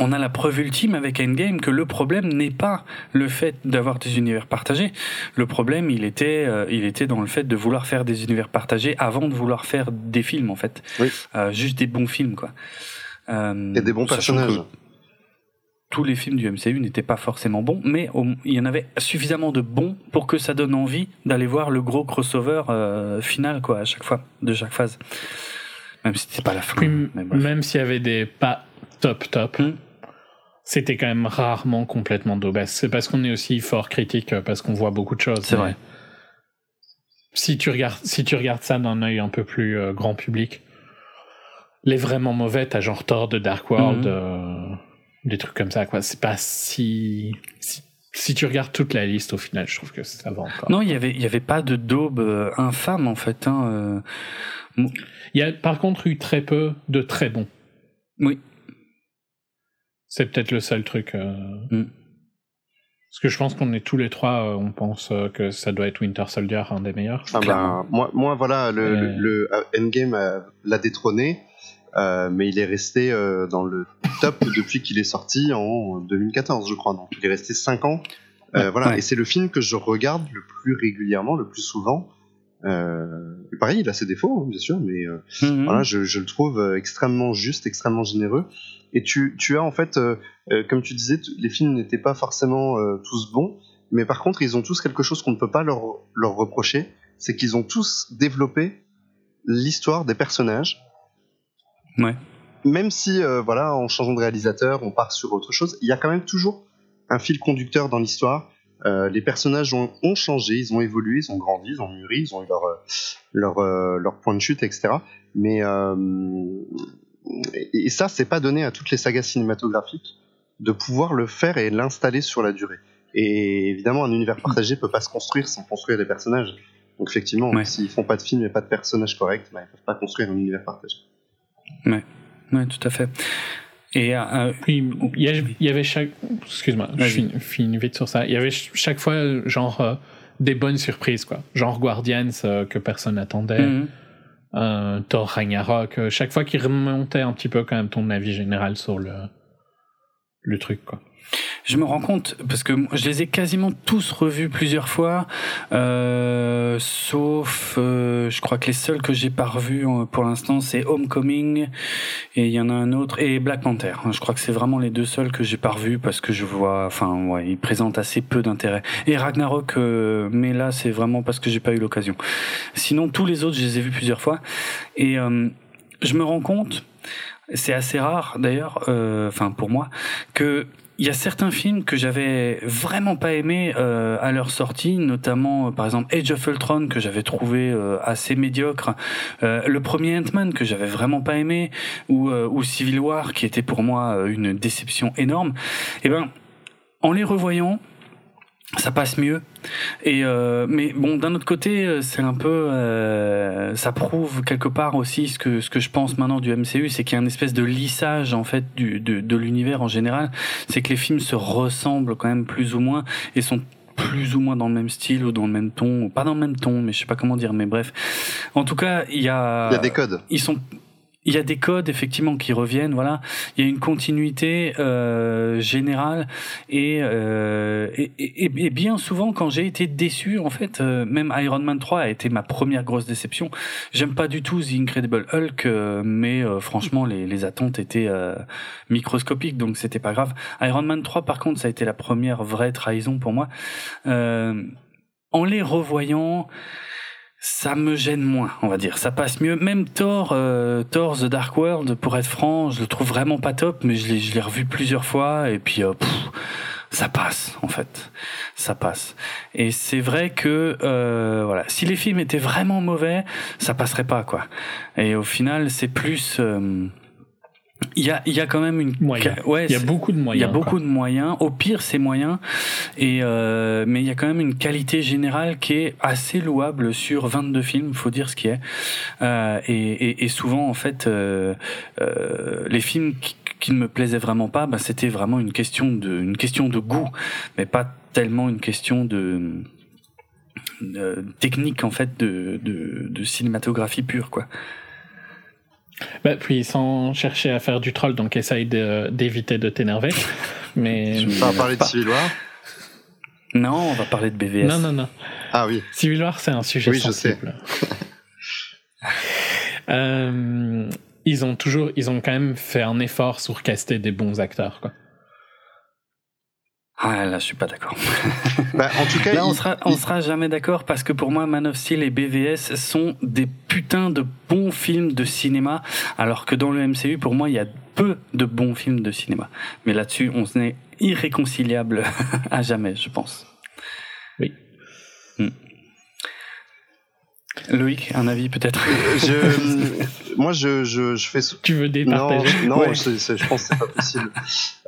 on a la preuve ultime avec Endgame que le problème n'est pas le fait d'avoir des univers partagés. Le problème, il était, euh, il était dans le fait de vouloir faire des univers partagés avant de vouloir faire des films, en fait. Oui. Euh, juste des bons films, quoi. Euh, Et des bons personnages. Tous les films du MCU n'étaient pas forcément bons, mais au- il y en avait suffisamment de bons pour que ça donne envie d'aller voir le gros crossover euh, final, quoi, à chaque fois, de chaque phase. Même si c'était pas la fin. Même s'il y avait des pas top top, Hmm. c'était quand même rarement complètement d'obèse. C'est parce qu'on est aussi fort critique, euh, parce qu'on voit beaucoup de choses. C'est vrai. Si tu regardes, si tu regardes ça d'un œil un peu plus euh, grand public, les vraiment mauvais, t'as genre Thor de Dark World, Mhm. euh, des trucs comme ça, quoi. C'est pas si, si. si tu regardes toute la liste, au final, je trouve que ça va encore. Non, il y avait, il y avait pas de daube euh, infâme en fait. Hein, euh. Il y a par contre eu très peu de très bons. Oui. C'est peut-être le seul truc. euh, Mm. Parce que je pense qu'on est tous les trois, euh, on pense euh, que ça doit être Winter Soldier, un des meilleurs. Ah bah, moi, moi, voilà, le, Ouais. le, le, Endgame l'a détrôné, euh, mais il est resté euh, dans le top depuis qu'il est sorti en 2014, je crois. Donc, il est resté 5 ans. Euh, Ouais. voilà, Ouais. et c'est le film que je regarde le plus régulièrement, le plus souvent. Euh, pareil, il a ses défauts, hein, bien sûr, mais euh, Mhm. voilà, je, je le trouve extrêmement juste, extrêmement généreux. Et tu, tu as en fait, euh, euh, comme tu disais, les films n'étaient pas forcément euh, tous bons, mais par contre, ils ont tous quelque chose qu'on ne peut pas leur, leur reprocher, c'est qu'ils ont tous développé l'histoire des personnages. Ouais. Même si, voilà, en changeant de réalisateur, on part sur autre chose, il y a quand même toujours un fil conducteur dans l'histoire. Euh, les personnages ont, ont changé, ils ont évolué, ils ont grandi, ils ont mûri, ils ont eu leur, leur, leur point de chute, etc. Mais euh, et, et ça, c'est pas donné à toutes les sagas cinématographiques de pouvoir le faire et l'installer sur la durée. Et évidemment, un univers partagé peut pas se construire sans construire des personnages. Donc effectivement, Ouais. s'ils font pas de film et pas de personnages corrects, bah, ils peuvent pas construire un univers partagé. Ouais, tout à fait. Et euh, Puis il y, a- il y avait chaque. Excuse-moi, je finis, finis vite sur ça. Il y avait ch- chaque fois, euh, genre, euh, des bonnes surprises, quoi. Genre Guardians euh, que personne n'attendait. mhm. Euh, Thor Ragnarok, euh, chaque fois qu'il remontait un petit peu quand même ton avis général sur le le truc, quoi je me rends compte parce que je les ai quasiment tous revus plusieurs fois, euh, sauf euh, je crois que les seuls que j'ai pas revus euh, pour l'instant c'est Homecoming et il y en a un autre et Black Panther. Je crois que c'est vraiment les deux seuls que j'ai pas revus parce que je vois, enfin ouais, ils présentent assez peu d'intérêt. Et Ragnarok, euh, mais là c'est vraiment parce que j'ai pas eu l'occasion. Sinon tous les autres je les ai vus plusieurs fois et euh, je me rends compte c'est assez rare d'ailleurs, enfin pour moi, que il y a certains films que j'avais vraiment pas aimé euh, à leur sortie, notamment euh, par exemple Age of Ultron que j'avais trouvé euh, assez médiocre, euh, le premier Ant-Man que j'avais vraiment pas aimé, ou, ou Civil War qui était pour moi une déception énorme. Et eh ben en les revoyant, ça passe mieux. Et euh, mais bon, d'un autre côté, euh, c'est un peu, euh, ça prouve quelque part aussi ce que ce que je pense maintenant du MCU, c'est qu'il y a une espèce de lissage en fait du de, de l'univers en général. C'est que les films se ressemblent quand même plus ou moins et sont plus ou moins dans le même style ou dans le même ton, ou pas dans le même ton, mais je sais pas comment dire, mais bref. En tout cas, il y a. Il y a des codes. Ils sont il y a des codes effectivement qui reviennent, voilà. Il y a une continuité euh, générale et, euh, et, et, bien souvent quand j'ai été déçu, en fait, euh, même Iron Man 3 a été ma première grosse déception. J'aime pas du tout The Incredible Hulk, euh, mais euh, franchement les, les, attentes étaient microscopiques, donc c'était pas grave. Iron Man 3 par contre, ça a été la première vraie trahison pour moi. en les revoyant ça me gêne moins, on va dire. Ça passe mieux. Même Thor, euh, Thor The Dark World, pour être franc, je le trouve vraiment pas top, mais je l'ai, revu plusieurs fois et puis euh, ça passe en fait, ça passe. Et c'est vrai que euh, voilà, si les films étaient vraiment mauvais, ça passerait pas quoi. Et au final, c'est plus euh, il y a, il y a quand même une ouais, il y a beaucoup de moyens il y a beaucoup de moyens. Au pire c'est moyen. Et euh, mais il y a quand même une qualité générale qui est assez louable sur 22 films faut dire ce qui est. Euh, et, et, et, souvent en fait euh, euh les films qui, qui, ne me plaisaient vraiment pas bah, c'était vraiment une question de une question de goût mais pas tellement une question de, de technique en fait de, de, de cinématographie pure quoi bah, puis sans chercher à faire du troll, donc essaye d'éviter de, t'énerver. Mais tu veux pas parler de Civil War Non, on va parler de BVS. Non, non, non. Ah oui. Civil War, c'est un sujet oui, sensible. Je sais. euh, ils ont toujours, ils ont quand même fait un effort sur caster des bons acteurs, quoi. Ah là, je suis pas d'accord. bah, en tout cas, là, on sera, on sera jamais d'accord parce que pour moi, Man of Steel et BVS sont des putains de bons films de cinéma, alors que dans le MCU, pour moi, il y a peu de bons films de cinéma. Mais là-dessus, on est irréconciliable à jamais, je pense. Oui. Hmm. Loïc, un avis peut-être je, Moi, je, je, je fais. Tu veux départager Non, non je, je, pense que c'est pas possible.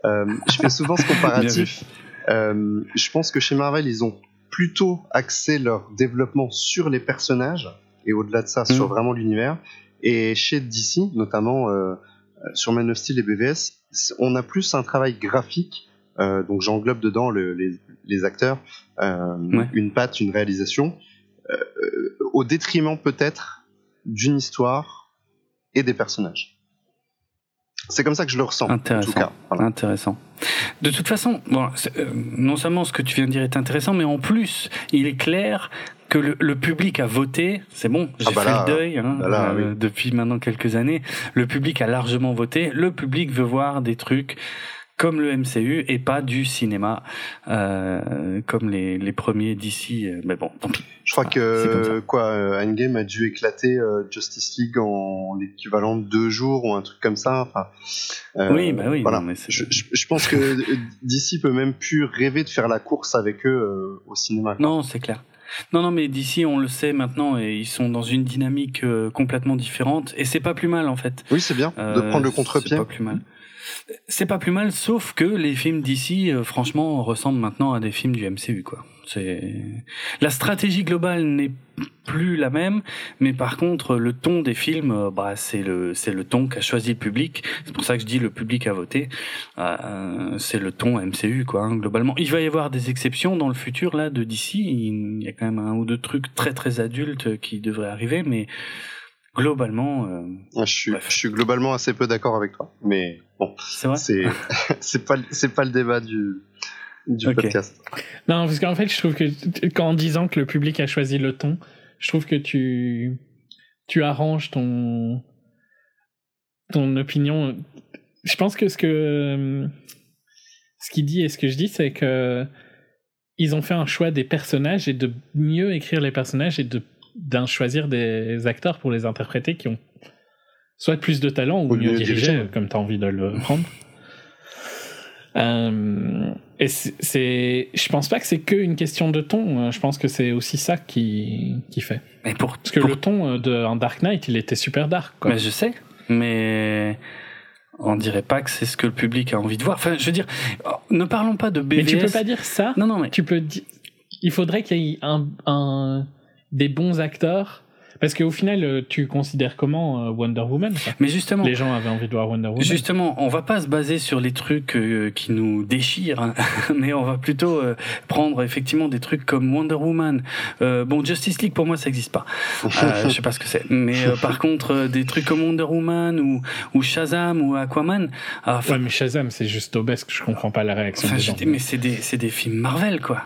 Euh, je fais souvent ce comparatif. Euh, je pense que chez Marvel, ils ont plutôt axé leur développement sur les personnages et au-delà de ça, sur mm. vraiment l'univers. Et chez DC, notamment euh, sur Man of Steel et BVS, on a plus un travail graphique. Euh, donc j'englobe dedans le, les, les, acteurs, euh, ouais. une patte, une réalisation, euh, au détriment peut-être d'une histoire et des personnages. C'est comme ça que je le ressens. Intéressant. En tout cas. Voilà. Intéressant. De toute façon, bon, euh, non seulement ce que tu viens de dire est intéressant, mais en plus, il est clair que le, le public a voté. C'est bon, j'ai ah bah fait là, le deuil hein, bah là, euh, oui. depuis maintenant quelques années. Le public a largement voté. Le public veut voir des trucs comme le MCU et pas du cinéma euh, comme les, les premiers d'ici. Mais bon, tant pis. Je crois que quoi, euh, Endgame a dû éclater euh, Justice League en l'équivalent de deux jours ou un truc comme ça. Enfin, euh, oui, bah oui. Voilà. Non, mais je, pense que DC peut même plus rêver de faire la course avec eux euh, au cinéma. Quoi. Non, c'est clair. Non, non, mais d'ici, on le sait maintenant, et ils sont dans une dynamique euh, complètement différente, et c'est pas plus mal en fait. Oui, c'est bien de prendre le contre-pied. C'est pas plus mal. C'est pas plus mal, sauf que les films d'ici, euh, franchement, ressemblent maintenant à des films du MCU, quoi. C'est la stratégie globale n'est plus la même, mais par contre, le ton des films, euh, bah, c'est le c'est le ton qu'a choisi le public. C'est pour ça que je dis le public a voté. Euh, c'est le ton MCU, quoi. Hein, globalement, il va y avoir des exceptions dans le futur là de d'ici. Il y a quand même un ou deux trucs très très adultes qui devraient arriver, mais globalement. je, suis, je suis globalement assez peu d'accord avec toi, mais bon, c'est c'est pas c'est pas le débat du du podcast. Non, parce qu'en fait, je trouve que qu'en disant que le public a choisi le ton, je trouve que tu tu arranges ton ton opinion. Je pense que ce que ce qu'il dit et ce que je dis, c'est que ils ont fait un choix des personnages et de mieux écrire les personnages et de d'en choisir des acteurs pour les interpréter qui ont soit plus de talent ou, mieux, dirigé, comme tu as envie de le prendre. Euh, et c'est, je pense pas que c'est qu'une question de ton. Je pense que c'est aussi ça qui, qui fait. Mais pour, Parce que le ton de un Dark Knight, il était super dark. Quoi. Mais je sais, mais on dirait pas que c'est ce que le public a envie de voir. Enfin, je veux dire, ne parlons pas de BVS. Mais tu peux pas dire ça. Non, non, mais tu peux. Il faudrait qu'il y ait un, un des bons acteurs parce qu'au final, euh, tu considères comment euh, Wonder Woman Mais justement, les gens avaient envie de voir Wonder Woman. Justement, on va pas se baser sur les trucs euh, qui nous déchirent, hein, mais on va plutôt prendre effectivement des trucs comme Wonder Woman. bon, Justice League pour moi ça existe pas. je sais pas ce que c'est. Mais par contre, des trucs comme Wonder Woman ou, ou Shazam ou Aquaman. Ah, ouais, mais Shazam c'est juste obesque. Je comprends pas la réaction. des gens. Mais c'est des c'est des films Marvel quoi.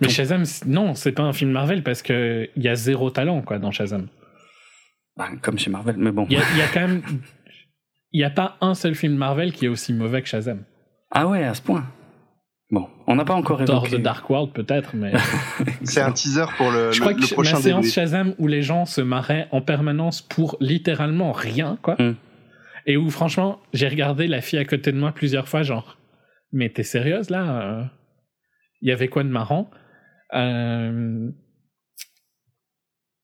Mais Shazam, non, c'est pas un film Marvel parce que il y a zéro talent quoi dans Shazam. Bah, comme chez Marvel, mais bon. Il y, a quand même, il y a pas un seul film Marvel qui est aussi mauvais que Shazam. Ah ouais, à ce point. Bon, on n'a pas encore évoqué. Thor The Dark World peut-être, mais. c'est un teaser pour le, Je crois que prochain ma séance Shazam où les gens se marraient en permanence pour littéralement rien, quoi. Hmm. Et où franchement, j'ai regardé la fille à côté de moi plusieurs fois, genre, mais t'es sérieuse là euh? Il y avait quoi de marrant? Euh,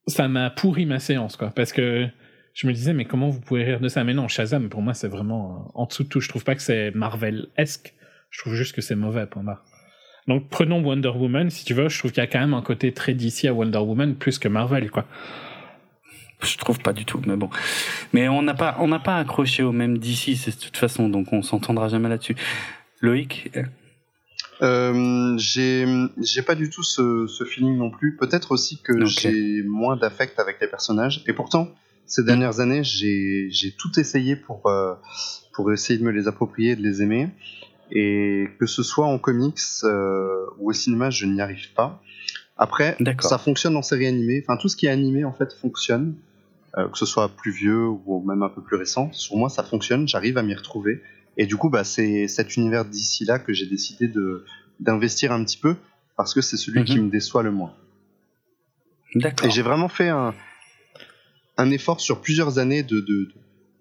Ça m'a pourri ma séance, quoi, parce que je me disais, mais comment vous pouvez rire de ça? Mais non, Shazam, pour moi, c'est vraiment euh, en dessous de tout. Je trouve pas que c'est Marvel-esque, je trouve juste que c'est mauvais, point barre. Donc prenons Wonder Woman, si tu veux, je trouve qu'il y a quand même un côté très DC à Wonder Woman, plus que Marvel, quoi. Je trouve pas du tout, mais bon. Mais on n'a pas, on n'a pas accroché au même DC, de toute façon, donc on s'entendra jamais là-dessus. Loïc, euh, j'ai pas du tout ce, ce feeling non plus. Peut-être aussi que j'ai moins d'affect avec les personnages. Et pourtant, ces dernières années, j'ai tout essayé pour, euh, pour essayer de me les approprier, de les aimer. Et que ce soit en comics euh, ou au cinéma, je n'y arrive pas. Après, ça fonctionne en série animée. Enfin, tout ce qui est animé, en fait, fonctionne. Euh, que ce soit plus vieux ou même un peu plus récent. Sur moi, ça fonctionne. J'arrive à m'y retrouver. Et du coup, bah, c'est cet univers d'ici là que j'ai décidé de d'investir un petit peu parce que c'est celui qui mhm. me déçoit le moins. D'accord. Et j'ai vraiment fait un, un effort sur plusieurs années de, de,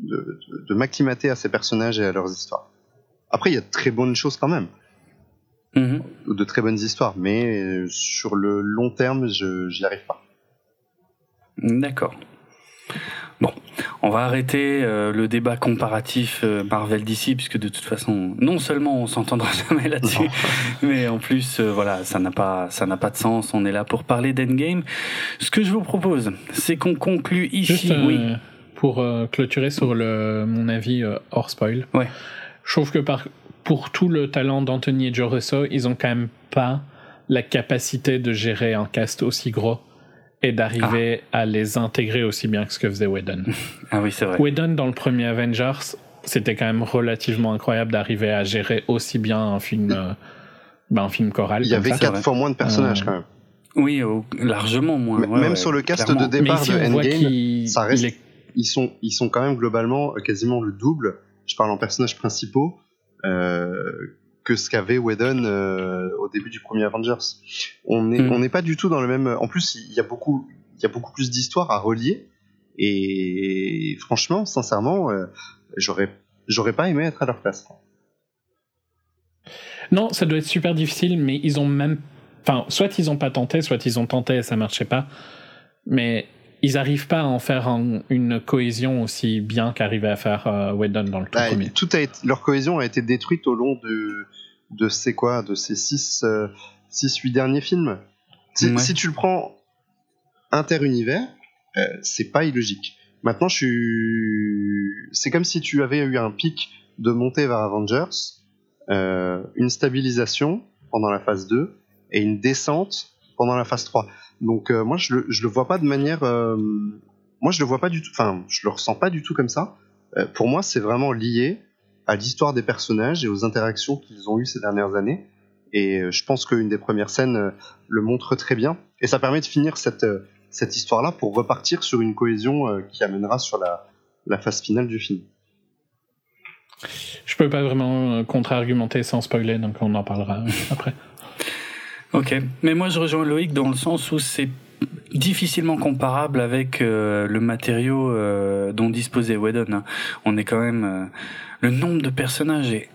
de, de, m'acclimater à ces personnages et à leurs histoires. Après, il y a de très bonnes choses quand même. Mhm. De très bonnes histoires, mais euh, sur le long terme, je n'y arrive pas. D'accord. Bon, on va arrêter euh, le débat comparatif euh, Marvel DC puisque de toute façon, non seulement on s'entendra jamais là-dessus, mais en plus, euh, voilà, ça n'a pas, ça n'a pas de sens. On est là pour parler d'Endgame. Ce que je vous propose, c'est qu'on conclue ici. oui. Pour clôturer sur le, mon avis hors spoil. Ouais. Je trouve que par, pour tout le talent d'Anthony et Joe Russo, ils ont quand même pas la capacité de gérer un cast aussi gros et d'arriver ah. à les intégrer aussi bien que ce que faisait Whedon. Ah oui, c'est vrai. Whedon, dans le premier Avengers, c'était quand même relativement incroyable d'arriver à gérer aussi bien un film, euh, ben, un film choral. Il y avait quatre fois moins de personnages quand même. Oui, largement moins. même sur le cast de départ de Endgame, ça reste, ils, sont, ils sont quand même globalement euh, quasiment le double. Je parle en personnages principaux. Euh, que ce qu'avait Whedon euh, au début du premier Avengers. On n'est mm. on n'est pas du tout dans le même. En plus, il y a beaucoup il y a beaucoup plus d'histoires à relier. Et franchement, sincèrement, euh, j'aurais j'aurais pas aimé être à leur place. Non, ça doit être super difficile, mais ils ont même. Enfin, soit ils ont pas tenté, soit ils ont tenté et ça marchait pas. Mais ils arrivent pas à en faire une cohésion aussi bien qu'arrivait à faire euh, Whedon dans le tout bah, premier. Tout a été, leur cohésion a été détruite au long de, de ces quoi, de ces 6 euh, six, 8 derniers films. Si, tu le prends inter-univers, euh, c'est pas illogique. Maintenant, je suis, c'est comme si tu avais eu un pic de montée vers Avengers, euh, une stabilisation pendant la phase 2 et une descente pendant la phase 3. Donc euh, moi je le, je le vois pas de manière euh, moi je le vois pas du tout, enfin je le ressens pas du tout comme ça. Euh, pour moi, c'est vraiment lié à l'histoire des personnages et aux interactions qu'ils ont eues ces dernières années. Et euh, je pense qu'une des premières scènes euh, le montre très bien. Et ça permet de finir cette, cette histoire-là pour repartir sur une cohésion qui amènera sur la, la phase finale du film. Je peux pas vraiment contre-argumenter sans spoiler, donc on en parlera après. Ok, mais moi je rejoins Loïc dans le sens où c'est difficilement comparable avec euh, le matériau euh, dont disposait Whedon. Hein. On est quand même euh, le nombre de personnages est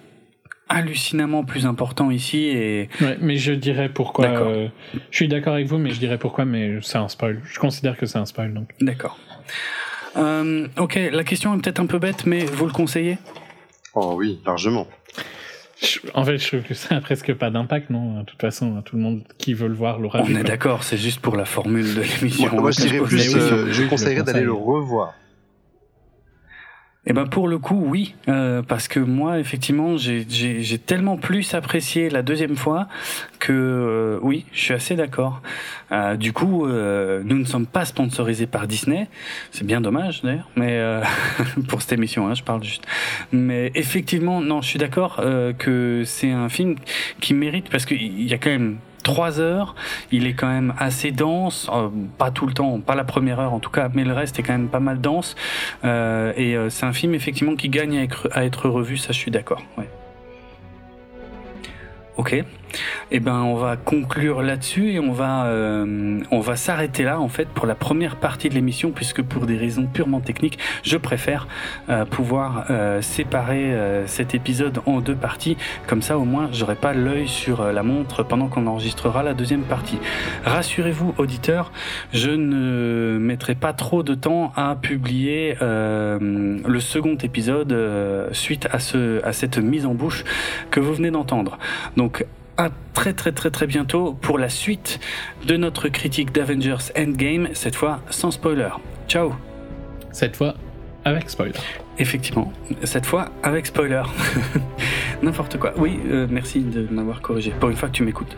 hallucinamment plus important ici et ouais, mais je dirais pourquoi je suis d'accord avec vous mais je dirais pourquoi mais c'est un spoil. Je considère que c'est un spoil donc. D'accord. Ok la question est peut-être un peu bête mais vous le conseillez? Oh oui largement en fait, je trouve que ça n'a presque pas d'impact, non De toute façon, tout le monde qui veut le voir l'aura On est d'accord, c'est juste pour la formule de l'émission. Moi, je dirais plus, euh, je conseillerais d'aller le revoir. Eh ben pour le coup oui. Euh, parce que moi effectivement j'ai tellement plus apprécié la deuxième fois que euh, oui je suis assez d'accord. Euh, du coup euh, nous ne sommes pas sponsorisés par Disney. C'est bien dommage d'ailleurs mais euh, pour cette émission hein, je parle juste. Mais effectivement non je suis d'accord que c'est un film qui mérite parce qu'il y a quand même trois heures. Il est quand même assez dense, euh, pas tout le temps, pas la première heure en tout cas, mais le reste est quand même pas mal dense. Euh, et euh, c'est un film effectivement qui gagne à être, revu, ça je suis d'accord. Ok. Eh ben, on va conclure là-dessus et on va, euh, on va s'arrêter là en fait pour la première partie de l'émission puisque pour des raisons purement techniques, je préfère euh, pouvoir euh, séparer cet épisode en deux parties. Comme ça, au moins, j'aurai pas l'œil sur la montre pendant qu'on enregistrera la deuxième partie. Rassurez-vous, auditeurs, je ne mettrai pas trop de temps à publier le second épisode suite à ce, à cette mise en bouche que vous venez d'entendre. À très très très très bientôt pour la suite de notre critique d'Avengers Endgame, cette fois sans spoiler. Ciao Cette fois avec spoiler. Effectivement, cette fois avec spoiler. N'importe quoi. Oui, euh, merci de m'avoir corrigé. Pour une fois que tu m'écoutes.